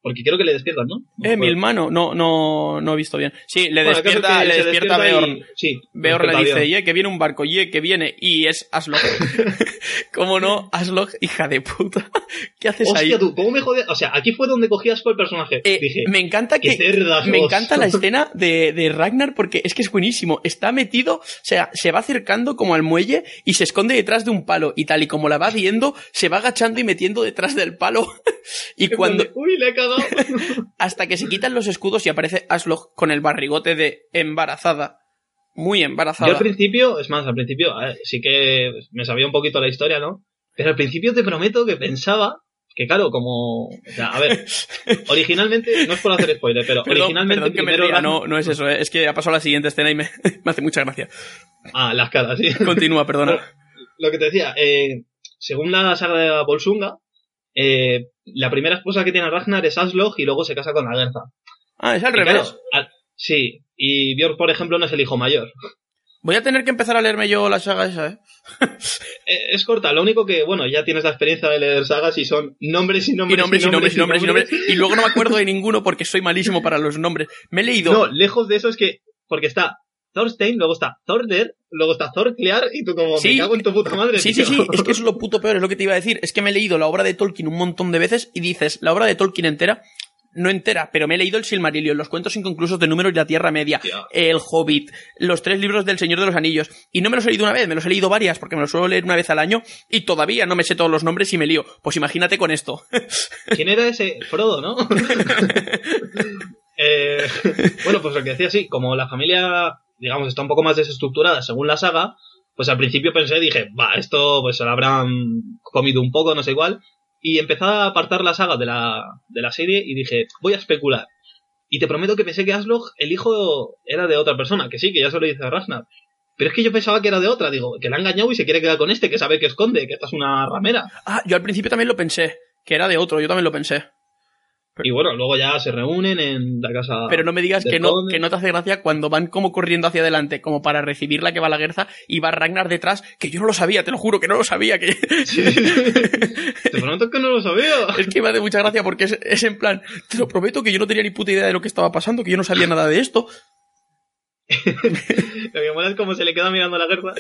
Porque quiero que le despiertan, ¿no? Eh, mi hermano, no, no, no he visto bien. Sí, le Bueno, despierta, le despierta y- Beorn. Sí. Beorn le dice, ye, que viene un barco, ye, que viene, y es Aslog. ¿Cómo no? Aslog, hija de puta. ¿Qué haces ahí? Hostia, tú, ¿cómo me jode? O sea, aquí fue donde cogí asco el personaje. Eh, Dije, me encanta que cerdas me vos. encanta la escena de, de Ragnar porque es que es buenísimo. Está metido, o sea, se va acercando como al muelle y se esconde detrás de un palo y tal y como la va viendo, se va agachando y metiendo detrás del palo. y cuando Uy, le he Hasta que se quitan los escudos y aparece Aslog con el barrigote de embarazada. Muy Yo embarazada. al principio, es más, al principio, ver, sí que me sabía un poquito la historia, ¿no? Pero al principio te prometo que pensaba que, claro, como. O sea, a ver, originalmente, no es por hacer spoiler, pero Perdón, originalmente perdón que me ría, no, no es eso, eh, es que ha pasado la siguiente escena y me, me hace mucha gracia. Ah, las caras, sí. Continúa, perdona. Lo que te decía, eh, según la saga de Volsunga, eh, la primera esposa que tiene Ragnar es Aslog y luego se casa con la Gerza. Ah, es al Y revés. claro, sí, y Björk, por ejemplo, no es el hijo mayor. Voy a tener que empezar a leerme yo la saga esa, ¿eh? Eh, Es corta, lo único que, bueno, ya tienes la experiencia de leer sagas y son nombres y Y nombres nombres, y nombres, y nombres, y nombres. Y luego no me acuerdo de ninguno porque soy malísimo para los nombres. Me he leído. No, lejos de eso es que, porque está Thorstein, luego está Thorder, luego está Thorclear y tú como, Sí. me cago en tu puta madre. Sí, sí, tío. sí, es que es lo puto peor, es lo que te iba a decir. Es que me he leído la obra de Tolkien un montón de veces y dices, la obra de Tolkien entera, no entera, pero me he leído el Silmarillion, los cuentos inconclusos de números de la Tierra Media, el Hobbit, los tres libros del Señor de los Anillos. Y no me los he leído una vez, me los he leído varias, porque me los suelo leer una vez al año y todavía no me sé todos los nombres y me lío. Pues imagínate con esto. ¿Quién era ese? Frodo, ¿no? Eh, bueno, pues lo que decía, sí, como la familia, digamos, está un poco más desestructurada según la saga, pues al principio pensé, dije, va, esto pues se lo habrán comido un poco, no sé igual, y empecé a apartar la saga de la, de la serie y dije, voy a especular. Y te prometo que pensé que Aslog, el hijo, era de otra persona, que sí, que ya se lo dice a Ragnar. Pero es que yo pensaba que era de otra, digo, que la ha engañado y se quiere quedar con este, que sabe que esconde, que esta es una ramera. Ah, yo al principio también lo pensé, que era de otro, yo también lo pensé. Y bueno, luego ya se reúnen en la casa. Pero no me digas que no, que no te hace gracia cuando van como corriendo hacia adelante, como para recibir la que va la guerza, y va Ragnar detrás, que yo no lo sabía, te lo juro que no lo sabía, que Te prometo que no lo sabía. es que me hace mucha gracia porque es, es en plan, te lo prometo que yo no tenía ni puta idea de lo que estaba pasando, que yo no sabía nada de esto. Lo que mola es como se le queda mirando a la guerra,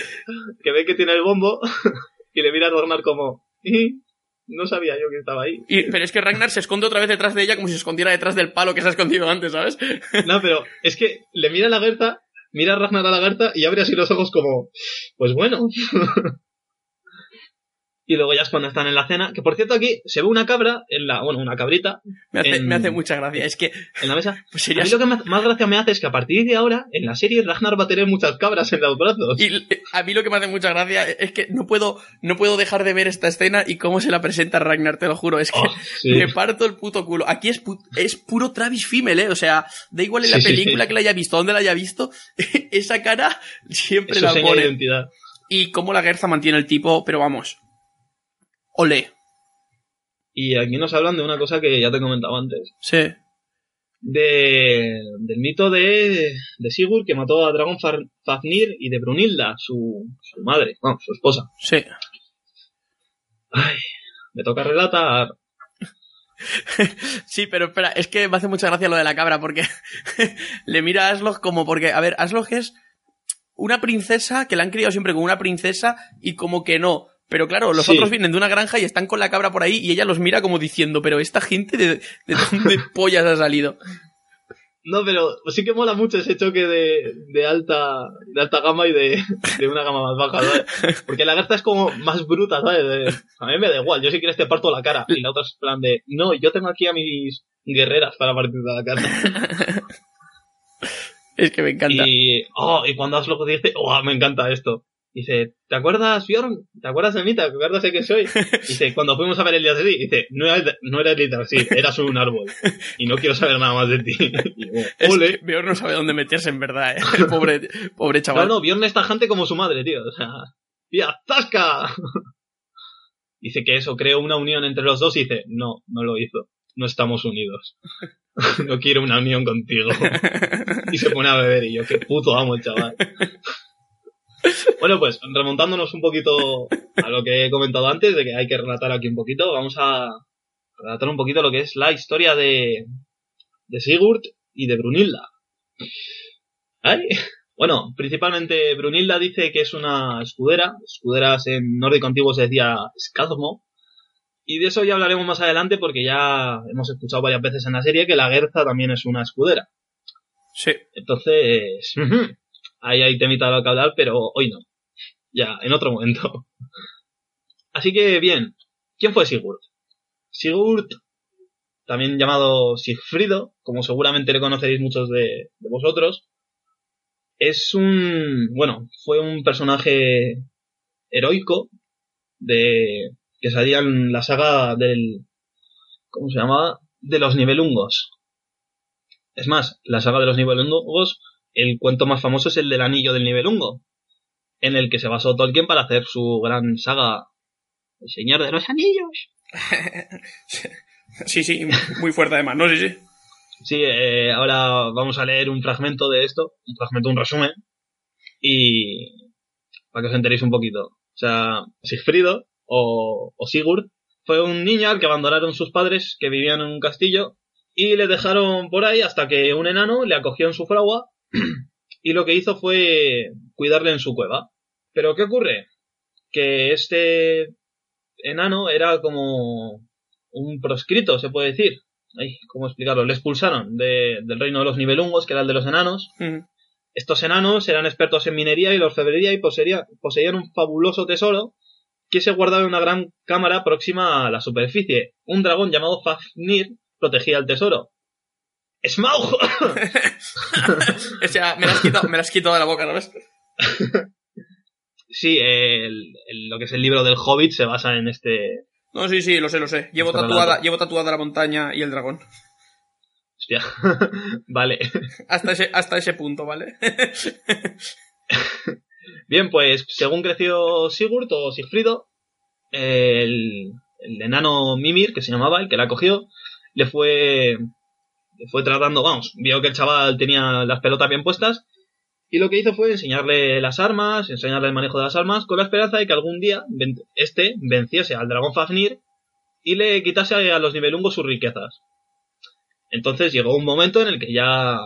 que ve que tiene el bombo, y le mira a Ragnar como, "Ih, no sabía yo que estaba ahí. Y, pero es que Ragnar se esconde otra vez detrás de ella como si se escondiera detrás del palo que se ha escondido antes, ¿sabes? No, pero es que le mira a la Gerta, mira a Ragnar a la Gerta y abre así los ojos como, pues bueno. y luego ya es cuando están en la cena, que por cierto aquí se ve una cabra, en la, bueno, una cabrita, Me hace, En- me hace mucha gracia. Es que en la mesa. pues A sería... mí lo que más, más gracia me hace es que a partir de ahora, en la serie, Ragnar va a tener muchas cabras en los brazos. Y a mí lo que me hace mucha gracia es que no puedo, no puedo dejar de ver esta escena y cómo se la presenta Ragnar, te lo juro. Es que Oh, sí. me parto el puto culo. Aquí es, pu- es puro Travis Fimmel, ¿eh? O sea, da igual en la Sí, película sí. que la haya visto, donde la haya visto, esa cara siempre Es su la pone. identidad. Y cómo la Gerza mantiene el tipo, pero vamos. Ole. Y aquí nos hablan de una cosa que ya te he comentado antes. Sí. de, del mito de, de Sigurd que mató a Dragon Fafnir y de Brunilda, su, su madre, bueno, su esposa. Sí. Ay, me toca relatar. Sí, pero espera, es que me hace mucha gracia lo de la cabra, porque le mira a Aslog como porque, a ver, Aslog es una princesa que la han criado siempre como una princesa y como que no. Pero claro, los Sí. otros vienen de una granja y están con la cabra por ahí y ella los mira como diciendo, pero esta gente de, de dónde pollas ha salido. No, pero sí que mola mucho ese choque de, de alta de alta gama y de, de una gama más baja, ¿sabes? Porque la garza es como más bruta, ¿sabes? De, a mí me da igual, yo si quieres te parto la cara. Y la otra es plan de, no, yo tengo aquí a mis guerreras para partir la cara. Es que me encanta. Y, oh, y cuando Aslog dice, oh, me encanta esto. Dice, ¿te acuerdas, Bjorn? ¿Te acuerdas de mí? ¿Te acuerdas de qué soy? Dice, cuando fuimos a ver el Yasri, dice, no eras, no eras literal, sí, eras un árbol. Y no quiero saber nada más de ti. Y Es ole. que Beor no sabe dónde meterse en verdad, ¿eh? El pobre, pobre No, chaval. no, Bjorn es tajante como su madre, tío. O sea, ¡tía, zasca! Dice que eso creó una unión entre los dos y dice, no, no lo hizo. No estamos unidos. no quiero una unión contigo. y se pone a beber y yo, qué puto amo el chaval. Bueno, pues remontándonos un poquito a lo que he comentado antes, de que hay que relatar aquí un poquito, vamos a relatar un poquito lo que es la historia de, de Sigurd y de Brunilda. Ay, bueno, principalmente Brunilda dice que es una escudera. Escuderas en nórdico antiguo se decía Skadmo. Y de eso ya hablaremos más adelante porque ya hemos escuchado varias veces en la serie que la Gerza también es una escudera. Sí. Entonces, ahí hay temita de lo hablar, pero hoy no. Ya, en otro momento. Así que bien, ¿quién fue Sigurd? Sigurd también llamado Sigfrido, como seguramente le conoceréis muchos de, de vosotros, es un, bueno, fue un personaje heroico de que salía en la saga del, ¿cómo se llamaba? De los nivelungos. Es más, la saga de los nivelungos, el cuento más famoso es el del anillo del nivelungo, en el que se basó Tolkien para hacer su gran saga El Señor de los Anillos. sí, sí, muy fuerte además, ¿no? Sí, sí. Sí, eh, ahora vamos a leer un fragmento de esto, un fragmento, un resumen, y para que os enteréis un poquito. O sea, Sigfrido, o, o Sigurd, fue un niño al que abandonaron sus padres que vivían en un castillo y le dejaron por ahí hasta que un enano le acogió en su fragua y lo que hizo fue cuidarle en su cueva. Pero ¿qué ocurre? Que este enano era como un proscrito, se puede decir. Ay, ¿Cómo explicarlo? Le expulsaron de- del reino de los nivelungos, que era el de los enanos. Estos enanos eran expertos en minería y orfebrería y poseía- poseían un fabuloso tesoro que se guardaba en una gran cámara próxima a la superficie. Un dragón llamado Fafnir protegía el tesoro. ¡Smaug! O sea, me las has quitado, me las has quitado de la boca, ¿sabes? sí, el- el- lo que es el libro del Hobbit se basa en este... No, sí, sí, lo sé, lo sé. Llevo tatuada, relato. llevo tatuada la montaña y el dragón. Hostia. vale. Hasta ese, hasta ese punto, ¿vale? Bien, pues según creció Sigurd o Sigfrido, el, el enano Mimir, que se llamaba, el que la cogió, le fue, fue tratando, vamos, vio que el chaval tenía las pelotas bien puestas y lo que hizo fue enseñarle las armas, enseñarle el manejo de las armas con la esperanza de que algún día este venciese al dragón Fafnir y le quitase a los nivelungos sus riquezas. Entonces llegó un momento en el que ya,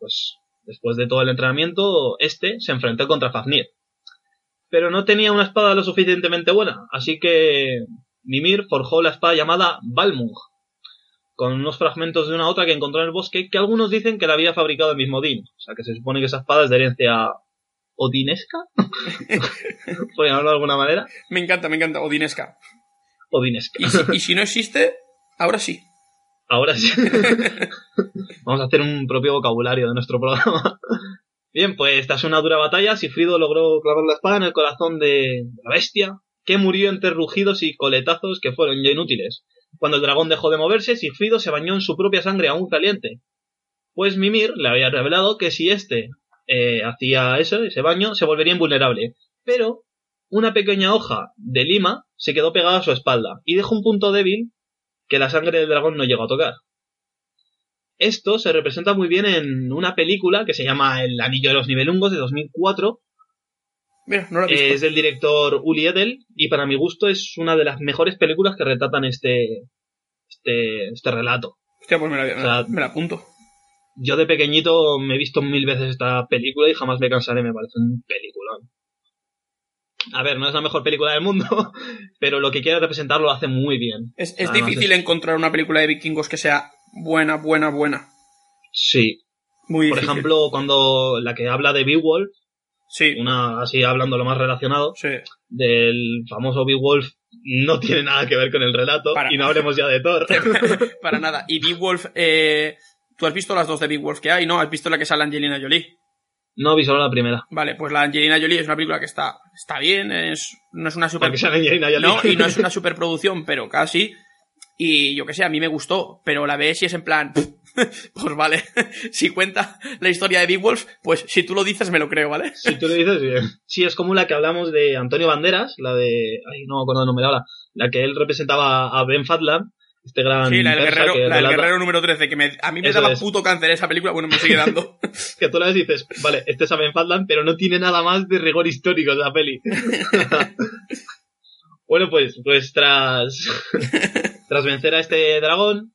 pues, después de todo el entrenamiento, este se enfrentó contra Fafnir pero no tenía una espada lo suficientemente buena, así que Mimir forjó la espada llamada Balmung, con unos fragmentos de una otra que encontró en el bosque, que algunos dicen que la había fabricado el mismo Odín, o sea que se supone que esa espada es de herencia odinesca, por llamarlo de alguna manera, Me encanta, me encanta. Odinesca. odinesca. Y si, y si no existe, ahora sí. Ahora sí. Vamos a hacer un propio vocabulario de nuestro programa. Bien, pues tras una dura batalla, Sigfrido logró clavar la espada en el corazón de la bestia, que murió entre rugidos y coletazos que fueron ya inútiles. Cuando el dragón dejó de moverse, Sigfrido se bañó en su propia sangre aún caliente. Pues Mimir le había revelado que si éste eh, hacía eso, ese baño, se volvería invulnerable. Pero una pequeña hoja de lima se quedó pegada a su espalda y dejó un punto débil que la sangre del dragón no llegó a tocar. Esto se representa muy bien en una película que se llama El Anillo de los Nivelungos de 2004. Mira, no lo he visto. Es del director Uli Edel y para mi gusto es una de las mejores películas que retratan este, este, este relato. Hostia, pues me la, me la- o sea, me la apunto. Yo de pequeñito me he visto mil veces esta película y jamás me cansaré, me parece un peliculón. A ver, no es la mejor película del mundo, pero lo que quiere representar lo hace muy bien. Es, es difícil es- encontrar una película de vikingos que sea buena, buena, buena. Sí. Muy Por difícil. ejemplo, cuando la que habla de Beowulf, Sí, una así hablando lo más relacionado, sí. del famoso Beowulf no tiene nada que ver con el relato Para. y no hablemos ya de Thor. Para nada. Y Beowulf, eh, tú has visto las dos de Beowulf que hay, ¿no? Has visto la que sale Angelina Jolie. no vi solo la primera. Vale, pues la Angelina Jolie es una película que está, está bien, es, no es una super... Porque sale Angelina Jolie. No, y no es una superproducción, pero casi. Y yo que sé, a mí me gustó, pero la ves y es en plan, pues vale, si cuenta la historia de Beowulf, pues si tú lo dices me lo creo, ¿vale? Si tú lo dices bien. Sí, es como la que hablamos de Antonio Banderas, la de... Ay, no me acuerdo el nombre ahora. La que él representaba a Ben Fadland, este gran Sí, la del guerrero, la del guerrero número 13, que me- a mí me Eso daba es. puto cáncer esa película, bueno, me sigue dando. que tú la ves y dices, vale, este es a Ben Fadland, pero no tiene nada más de rigor histórico esa peli. bueno, pues, pues tras, tras vencer a este dragón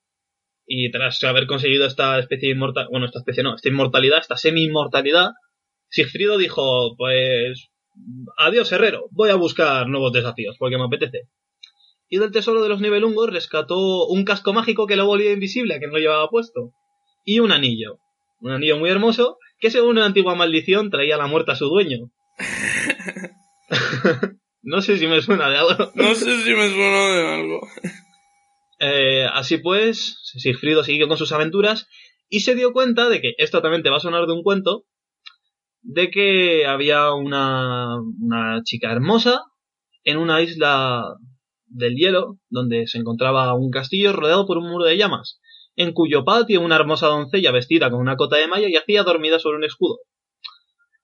y tras haber conseguido esta especie de inmortalidad, bueno, esta especie no, esta inmortalidad, esta semi-inmortalidad, Sigfrido dijo, pues, adiós herrero, voy a buscar nuevos desafíos porque me apetece. Y del tesoro de los nivelungos rescató un casco mágico que lo volvía invisible, a que no lo llevaba puesto, y un anillo. Un anillo muy hermoso que según una antigua maldición traía la muerte a su dueño. no sé si me suena de algo. No sé si me suena de algo. Eh, así pues, Sigfrido siguió con sus aventuras y se dio cuenta de que, esto también te va a sonar de un cuento, de que había una, chica hermosa en una isla del hielo, donde se encontraba un castillo rodeado por un muro de llamas, en cuyo patio una hermosa doncella vestida con una cota de malla yacía dormida sobre un escudo.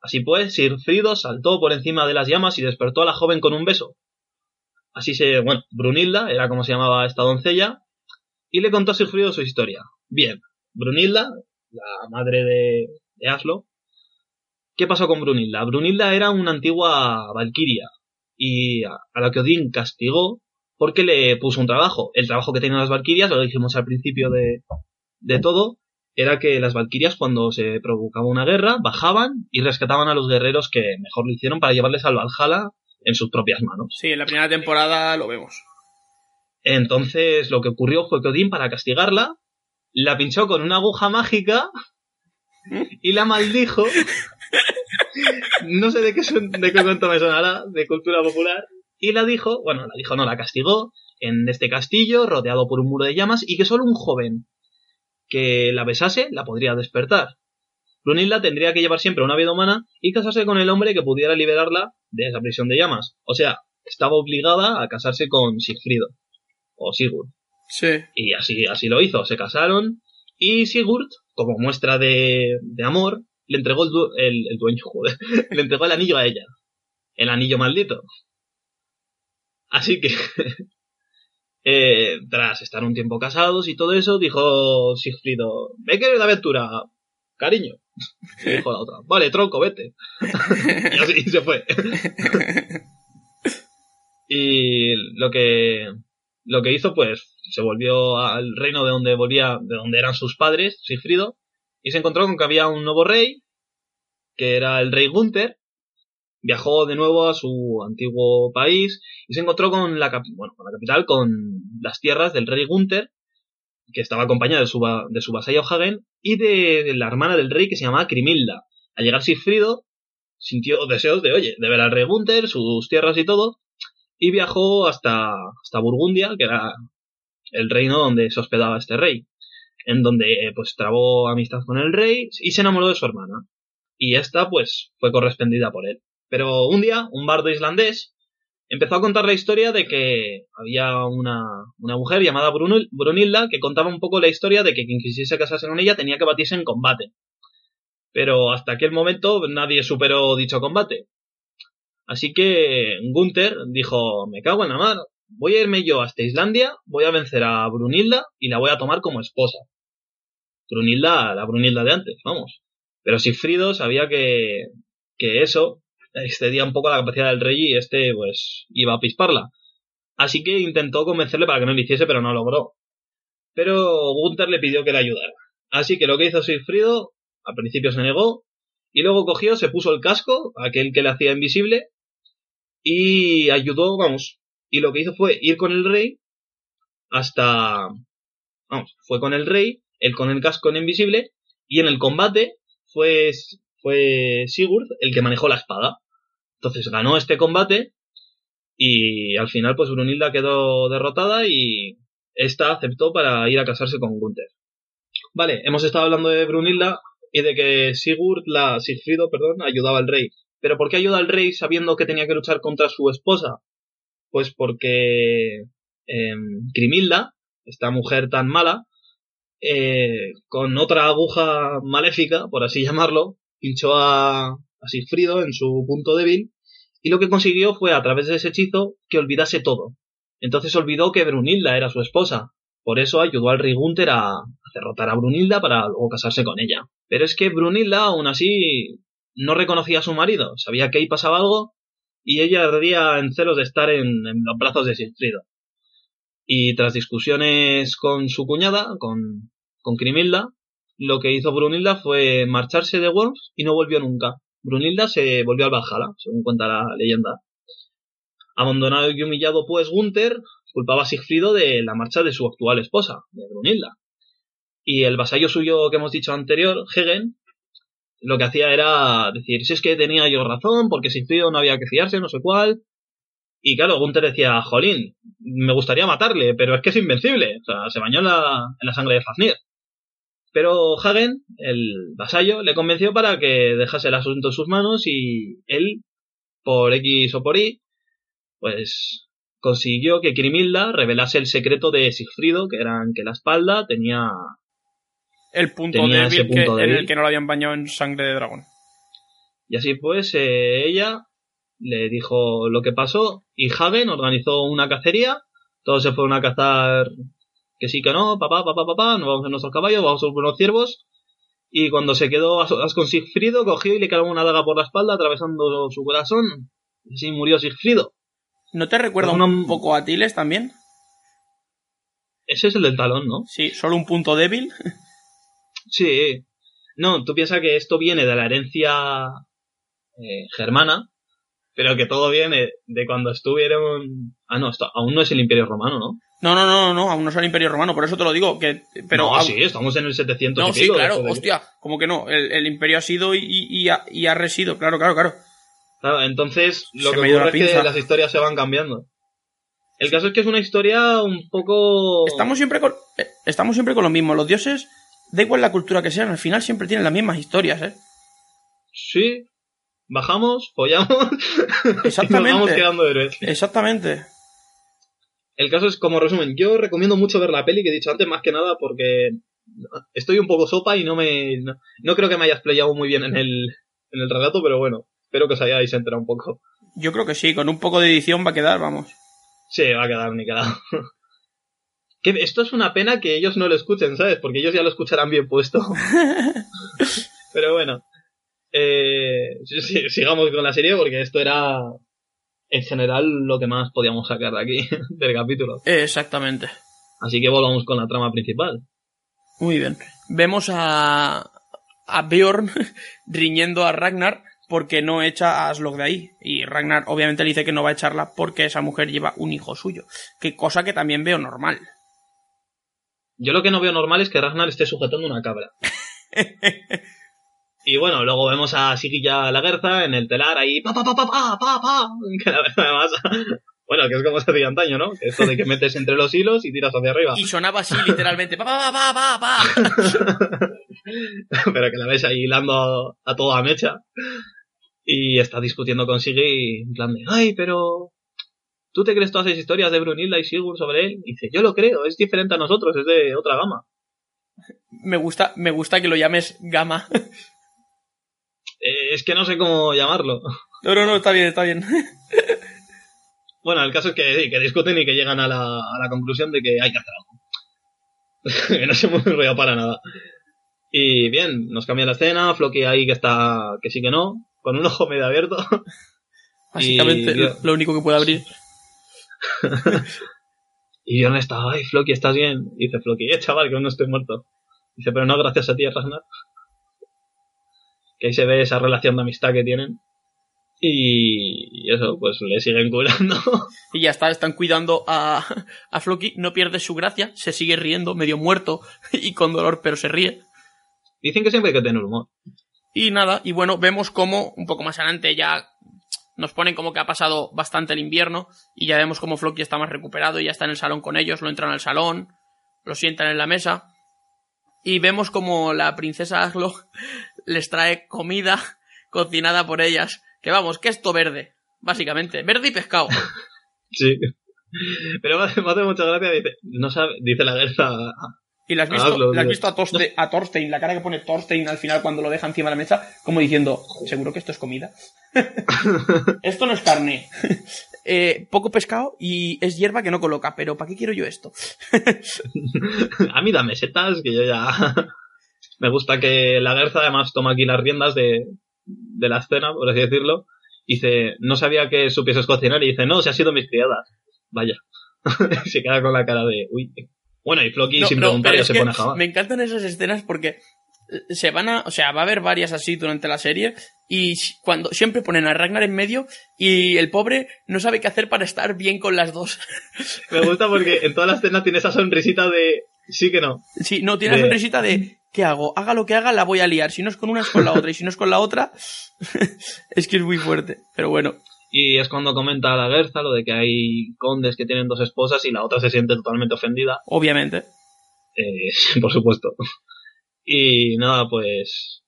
Así pues, Sigfrido saltó por encima de las llamas y despertó a la joven con un beso. Así se, bueno, Brunilda era como se llamaba esta doncella, y le contó a Sigfrido su historia. Bien, Brunilda, la madre de, de Aslo, ¿qué pasó con Brunilda? Brunilda era una antigua valquiria, y a, a la que Odín castigó porque le puso un trabajo. El trabajo que tenían las valquirias, lo dijimos al principio de, de todo, era que las valquirias cuando se provocaba una guerra bajaban y rescataban a los guerreros que mejor lo hicieron para llevarles al Valhalla en sus propias manos. Sí, en la primera temporada lo vemos. Entonces lo que ocurrió fue que Odín para castigarla la pinchó con una aguja mágica y la maldijo. No sé de qué, son- de qué cuento me sonará, de cultura popular. Y la dijo, bueno, la dijo, no, la castigó en este castillo rodeado por un muro de llamas y que solo un joven que la besase la podría despertar. Brunilda tendría que llevar siempre una vida humana y casarse con el hombre que pudiera liberarla de esa prisión de llamas. O sea, estaba obligada a casarse con Sigfrido o Sigurd. Sí. Y así, así lo hizo, se casaron y Sigurd, como muestra de, de amor, le entregó el, du- el, el dueño, joder, le entregó el anillo a ella. El anillo maldito. Así que, eh, tras estar un tiempo casados y todo eso, dijo Sigfrido, ¿me quieres de aventura? Cariño. Y dijo la otra, vale, tronco, vete. y así se fue. y lo que, lo que hizo, pues, se volvió al reino de donde volvía, de donde eran sus padres, Sigfrido, y se encontró con que había un nuevo rey, que era el rey Gunther, viajó de nuevo a su antiguo país y se encontró con la, bueno, con la capital, con las tierras del rey Gunther, que estaba acompañada de su, de su vasallo Hagen y de la hermana del rey que se llamaba Crimilda. Al llegar Sigfrido, sintió deseos de, oye, de ver al rey Gunther, sus tierras y todo, y viajó hasta, hasta Burgundia, que era el reino donde se hospedaba este rey, en donde eh, pues trabó amistad con el rey y se enamoró de su hermana. Y esta pues fue correspondida por él. Pero un día, un bardo islandés empezó a contar la historia de que había una, una mujer llamada Brunil- Brunilda que contaba un poco la historia de que quien quisiese casarse con ella tenía que batirse en combate. Pero hasta aquel momento nadie superó dicho combate. Así que Gunther dijo, me cago en la mar, voy a irme yo hasta Islandia, voy a vencer a Brunilda y la voy a tomar como esposa. Brunilda, la Brunilda de antes, vamos. Pero Sigfrido sabía que, que eso excedía un poco la capacidad del rey y este, pues, iba a pisparla. Así que intentó convencerle para que no lo hiciese, pero no logró. Pero Gunther le pidió que le ayudara. Así que lo que hizo Sigfrido, al principio se negó, y luego cogió, se puso el casco, aquel que le hacía invisible, y ayudó, vamos. Y lo que hizo fue ir con el rey hasta... Vamos, fue con el rey, él con el casco en invisible, y en el combate fue, fue Sigurd el que manejó la espada. Entonces ganó este combate y al final pues Brunilda quedó derrotada y esta aceptó para ir a casarse con Gunther. Vale, hemos estado hablando de Brunilda y de que Sigurd, la Sigfrido, perdón, ayudaba al rey. Pero ¿por qué ayuda al rey sabiendo que tenía que luchar contra su esposa? Pues porque eh, Grimilda, esta mujer tan mala, eh, con otra aguja maléfica, por así llamarlo, pinchó a, a Sigfrido en su punto débil y lo que consiguió fue a través de ese hechizo que olvidase todo. Entonces olvidó que Brunilda era su esposa. Por eso ayudó al rey Gunther a, a derrotar a Brunilda para luego casarse con ella. Pero es que Brunilda aún así no reconocía a su marido, sabía que ahí pasaba algo y ella ardía en celos de estar en, en los brazos de Sigfrido. Y tras discusiones con su cuñada, con, con Crimilda, lo que hizo Brunilda fue marcharse de Worms y no volvió nunca. Brunilda se volvió al Valhalla, según cuenta la leyenda. Abandonado y humillado pues Gunther culpaba a Sigfrido de la marcha de su actual esposa, de Brunilda. Y el vasallo suyo que hemos dicho anterior, Hegen, lo que hacía era decir, si es que tenía yo razón, porque Sigfrido no había que fiarse, no sé cuál. Y claro, Gunther decía, jolín, me gustaría matarle, pero es que es invencible. O sea, se bañó en la, en la sangre de Fafnir. Pero Hagen, el vasallo, le convenció para que dejase el asunto en sus manos y él, por X o por Y, pues consiguió que Grimilda revelase el secreto de Sigfrido, que era que la espalda tenía... El punto Tenía débil que- en el que no lo habían bañado en sangre de dragón. Y así pues, eh, ella le dijo lo que pasó y Hagen organizó una cacería. Todos se fueron a cazar que sí, que no, papá, papá, papá, nos vamos en nuestros caballos, vamos por unos ciervos. Y cuando se quedó a solas con Sigfrido, cogió y le clavó una daga por la espalda, atravesando su corazón. Y así murió Sigfrido. ¿No te recuerda Una- un poco a Tiles también? Ese es el del talón, ¿no? Sí, solo un punto débil. Sí. No, tú piensas que esto viene de la herencia eh, germana, pero que todo viene de cuando estuvieron... Ah, no, esto aún no es el Imperio Romano, ¿no? No, no, no, no, aún no es el Imperio Romano, por eso te lo digo, que pero no, sí, estamos en el 700 No, y sí, pico claro, de- hostia, como que no, el, el Imperio ha sido y, y- y ha, y ha resido, claro, claro, claro. Claro, entonces lo Se que ocurre la es que las historias se van cambiando. El caso es que es una historia un poco... Estamos siempre con, eh, estamos siempre con lo mismo, los dioses, da igual la cultura que sean, al final siempre tienen las mismas historias, ¿eh? Sí, bajamos, follamos y nos vamos quedando héroes. Exactamente. El caso es, como resumen, yo recomiendo mucho ver la peli que he dicho antes, más que nada porque estoy un poco sopa y no me... No, no creo que me hayas playado muy bien en el, en el relato, pero bueno, espero que os hayáis enterado un poco. Yo creo que sí, con un poco de edición va a quedar, vamos. Sí, va a quedar niquelado. que esto es una pena que ellos no lo escuchen, ¿sabes? Porque ellos ya lo escucharán bien puesto. Pero bueno. Eh, sí, sigamos con la serie porque esto era en general lo que más podíamos sacar de aquí, del capítulo. Exactamente. Así que volvamos con la trama principal. Muy bien. Vemos a, a Bjorn riñendo a Ragnar porque no echa a Aslog de ahí. Y Ragnar obviamente le dice que no va a echarla porque esa mujer lleva un hijo suyo. Que cosa que también veo normal. Yo lo que no veo normal es que Ragnar esté sujetando una cabra. Y bueno, luego vemos a Sigilla Lagerza en el telar ahí, pa, pa, pa, pa, pa, pa, pa, que la verdad además, bueno, que es como se hacía antaño, ¿no? Que esto de que metes entre los hilos y tiras hacia arriba. Y sonaba así literalmente. Pa, pa, pa, pa, pa. Pero que la ves ahí hilando a, a toda mecha. Y está discutiendo con Siggy en plan de, ay, pero... ¿Tú te crees todas esas historias de Brunilda y Sigurd sobre él? Y dice, yo lo creo, es diferente a nosotros, es de otra gama. Me gusta, me gusta que lo llames Gama. Eh, es que no sé cómo llamarlo. No, no, no, está bien, está bien. Bueno, el caso es que, sí, que discuten y que llegan a la, a la conclusión de que hay que hacer algo. que no se hemos enrollado para nada. Y bien, nos cambia la escena, Floki ahí que está, que sí que no, con un ojo medio abierto. Básicamente Y- lo único que puede abrir. Y Bjorn está, ay, Floki, ¿estás bien? Y dice Floki, eh, chaval, que aún no estoy muerto. Dice, pero no gracias a ti, Ragnar. Que ahí se ve esa relación de amistad que tienen. Y, eso, pues le siguen curando. Y ya está, están cuidando a, a Floki, no pierde su gracia, se sigue riendo, medio muerto y con dolor, pero se ríe. Dicen que siempre hay que tener humor. Y nada, y bueno, vemos como un poco más adelante ya nos ponen como que ha pasado bastante el invierno y ya vemos como Floki está más recuperado y ya está en el salón con ellos, lo entran al salón, lo sientan en la mesa y vemos como la princesa Aslo les trae comida cocinada por ellas, que vamos, que esto verde, básicamente, verde y pescado. Sí. Pero me hace, me hace mucha gracia, dice, no sabe, dice la Gerza, Y la has visto, la has visto a, Torste- a Thorstein, la cara que pone Thorstein al final cuando lo deja encima de la mesa, como diciendo, seguro que esto es comida. esto no es carne. Eh, poco pescado y es hierba que no coloca, pero ¿para qué quiero yo esto? a mí dame setas, que yo ya... me gusta que la Gerza además toma aquí las riendas de, de la escena, por así decirlo. Dice, no sabía que supieses cocinar, y dice, no, se ha sido mis criadas. Vaya. se queda con la cara de, uy. Bueno, y Floki No, sin no, preguntar ya se pone a jabar. me encantan esas escenas porque se van a, o sea, va a haber varias así durante la serie y cuando siempre ponen a Ragnar en medio y el pobre no sabe qué hacer para estar bien con las dos. Me gusta porque en toda la escena tiene esa sonrisita de, sí que no. Sí, no, tiene la sonrisita de ¿qué hago? Haga lo que haga, la voy a liar. Si no es con una, es con la otra. Y si no es con la otra, es que es muy fuerte. Pero bueno, Y es cuando comenta a la Gerza lo de que hay condes que tienen dos esposas y la otra se siente totalmente ofendida. Obviamente. Eh, por supuesto. Y nada, pues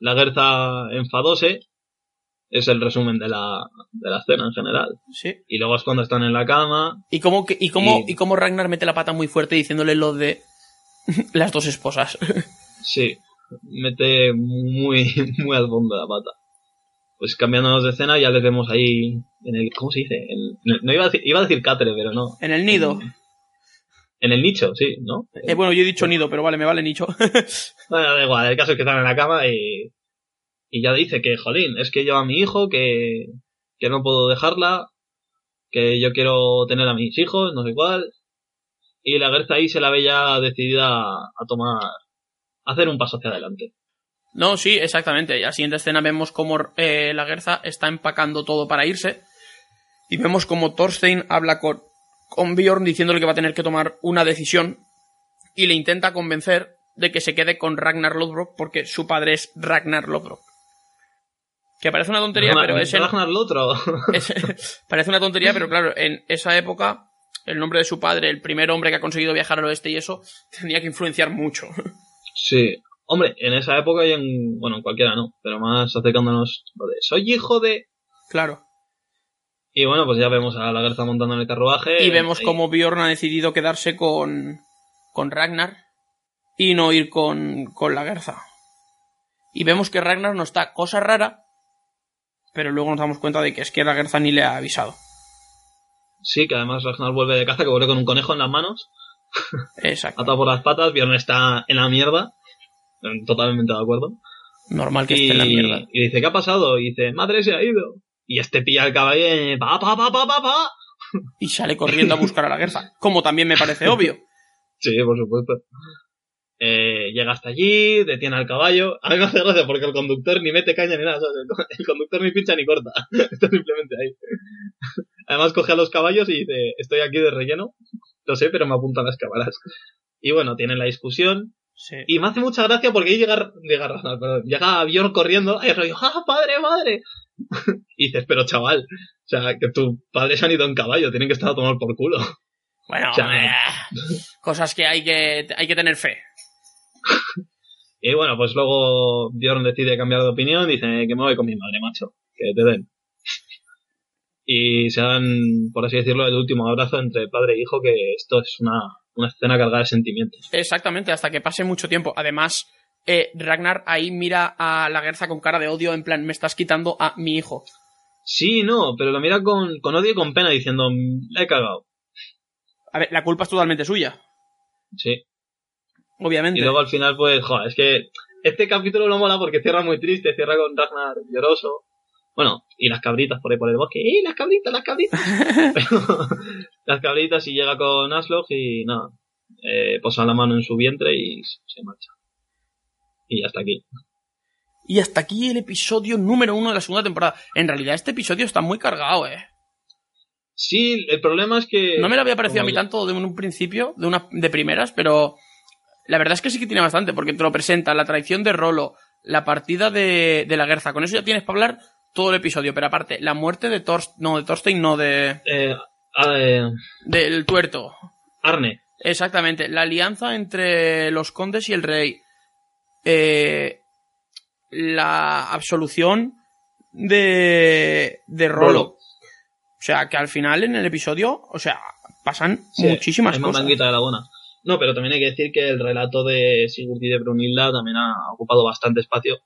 la Gerza enfadóse. Es el resumen de la, de la escena en general. Sí. Y luego es cuando están en la cama. Y cómo, que- y cómo, Y- y cómo Ragnar mete la pata muy fuerte diciéndole lo de las dos esposas. Sí, mete muy, muy al fondo la pata. Pues cambiándonos de escena ya les vemos ahí en el... ¿Cómo se dice? En- no iba a decir, iba a decir cátere, pero no. en el nido. En el nicho, sí, ¿no? Eh, bueno, yo he dicho nido, pero vale, me vale nicho. Bueno, da igual, el caso es que están en la cama y, y ya dice que, jolín, es que yo a mi hijo, que, que no puedo dejarla, que yo quiero tener a mis hijos, no sé cuál. Y la Gerza ahí se la ve ya decidida a tomar, a hacer un paso hacia adelante. No, sí, exactamente. La siguiente escena vemos cómo eh, la Gerza está empacando todo para irse. Y vemos cómo Thorstein habla con, con Bjorn diciéndole que va a tener que tomar una decisión. Y le intenta convencer de que se quede con Ragnar Lodbrok porque su padre es Ragnar Lodbrok. Que parece una tontería, Ragnar- pero es el, Ragnar es- parece una tontería, pero claro, en esa época, el nombre de su padre, el primer hombre que ha conseguido viajar al oeste y eso, tenía que influenciar mucho. Sí. Hombre, en esa época y en, bueno, en cualquiera no, pero más acercándonos lo de, soy hijo de... claro. Y bueno, pues ya vemos a la Gerza montando en el carruaje. Y vemos ahí. cómo Bjorn ha decidido quedarse con, con Ragnar y no ir con, con la Gerza. Y vemos que Ragnar no está, cosa rara, pero luego nos damos cuenta de que es que la Gerza ni le ha avisado. Sí, que además Ragnar vuelve de caza, que vuelve con un conejo en las manos, Exacto. atado por las patas, Bjorn está en la mierda, totalmente de acuerdo. Normal que Y, esté en la mierda. y dice, ¿qué ha pasado? Y dice, madre se ha ido. Y este pilla el caballo y pa, pa, pa, pa, pa, pa. Y sale corriendo a buscar a la Gerza. Como también me parece obvio. Sí, por supuesto. Eh, llega hasta allí, detiene al caballo. A mí me hace gracia porque el conductor ni mete caña ni nada. El co- El conductor ni pincha ni corta. Está simplemente ahí. Además coge a los caballos y dice, estoy aquí de relleno. Lo sé, pero me apuntan las cámaras. Y bueno, tienen la discusión. Sí. Y me hace mucha gracia porque ahí llega, llega, perdón, llega Bjorn corriendo. Y rollo, ¡ah, padre, madre! y dices, pero chaval, o sea, que tus padres han ido en caballo, tienen que estar a tomar por culo. Bueno, O sea, eh, cosas que hay que, hay que tener fe. Y bueno, pues luego Bjorn decide cambiar de opinión, dice que me voy con mi madre, macho, que te den. Y se dan, por así decirlo, el último abrazo entre padre e hijo, que esto es una, una escena cargada de sentimientos. Exactamente, hasta que pase mucho tiempo. Además, eh, Ragnar ahí mira a la Gerza con cara de odio, en plan, me estás quitando a mi hijo. Sí, no, pero lo mira con, con odio y con pena, diciendo, la he cagado. A ver, la culpa es totalmente suya, Sí. Obviamente. Y luego al final, pues, joder, es que este capítulo lo mola porque cierra muy triste, cierra con Ragnar lloroso. Bueno, y las cabritas por ahí por el bosque. ¡Eh, las cabritas, las cabritas! Pero, las cabritas y llega con Aslog y nada. Eh, posa la mano en su vientre y se marcha. Y hasta aquí. Y hasta aquí el episodio número uno de la segunda temporada. En realidad, este episodio está muy cargado, eh. Sí, el problema es que... No me lo había parecido a mí tanto de un principio, de una de primeras, pero la verdad es que sí que tiene bastante, porque te lo presenta la traición de Rolo, la partida de, de la Guerza. Con eso ya tienes para hablar todo el episodio, pero aparte, la muerte de Thorstein, no, de Thorstein, no, de, Eh, eh, del tuerto. Arne. Exactamente, la alianza entre los condes y el rey. Eh, la absolución de, de Rolo. Rolo. O sea, que al final en el episodio, o sea, pasan Sí, muchísimas cosas. la buena. No, pero también hay que decir que el relato de Sigurd y de Brunilda también ha ocupado bastante espacio.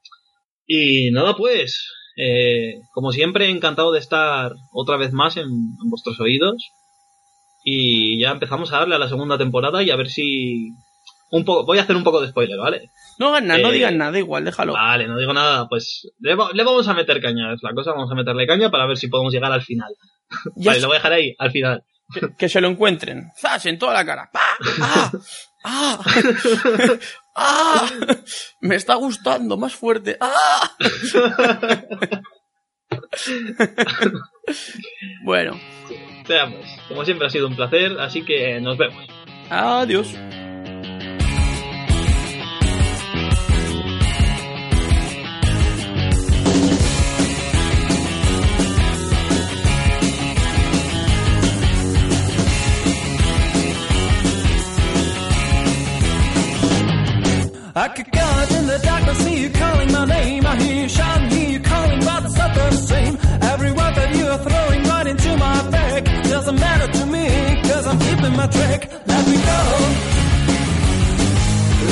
Y nada, pues, eh, como siempre, encantado de estar otra vez más en, en vuestros oídos. Y ya empezamos a darle a la segunda temporada y a ver si... Un poco, voy a hacer un poco de spoiler, ¿vale? No hagan nada, no Eh, digan nada, igual, déjalo. Vale, no digo nada, pues le, va- le vamos a meter caña, es la cosa, vamos a meterle caña para ver si podemos llegar al final. Ya vale, es- lo voy a dejar ahí, al final. Que, que se lo encuentren. ¡Zas! En toda la cara. ¡Pa! ¡Ah! ¡Ah! ¡Ah! Me está gustando, más fuerte. ¡Ah! bueno, Veamos, como siempre ha sido un placer, así que nos vemos. adiós. I could go in the dark. I see you calling my name. I hear you shouting, hear you calling, but it's not the same. Every word that you are throwing right into my back doesn't matter to me, cause I'm keeping my track. Let me go.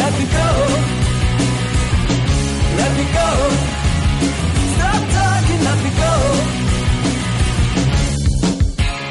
Let me go. Let me go.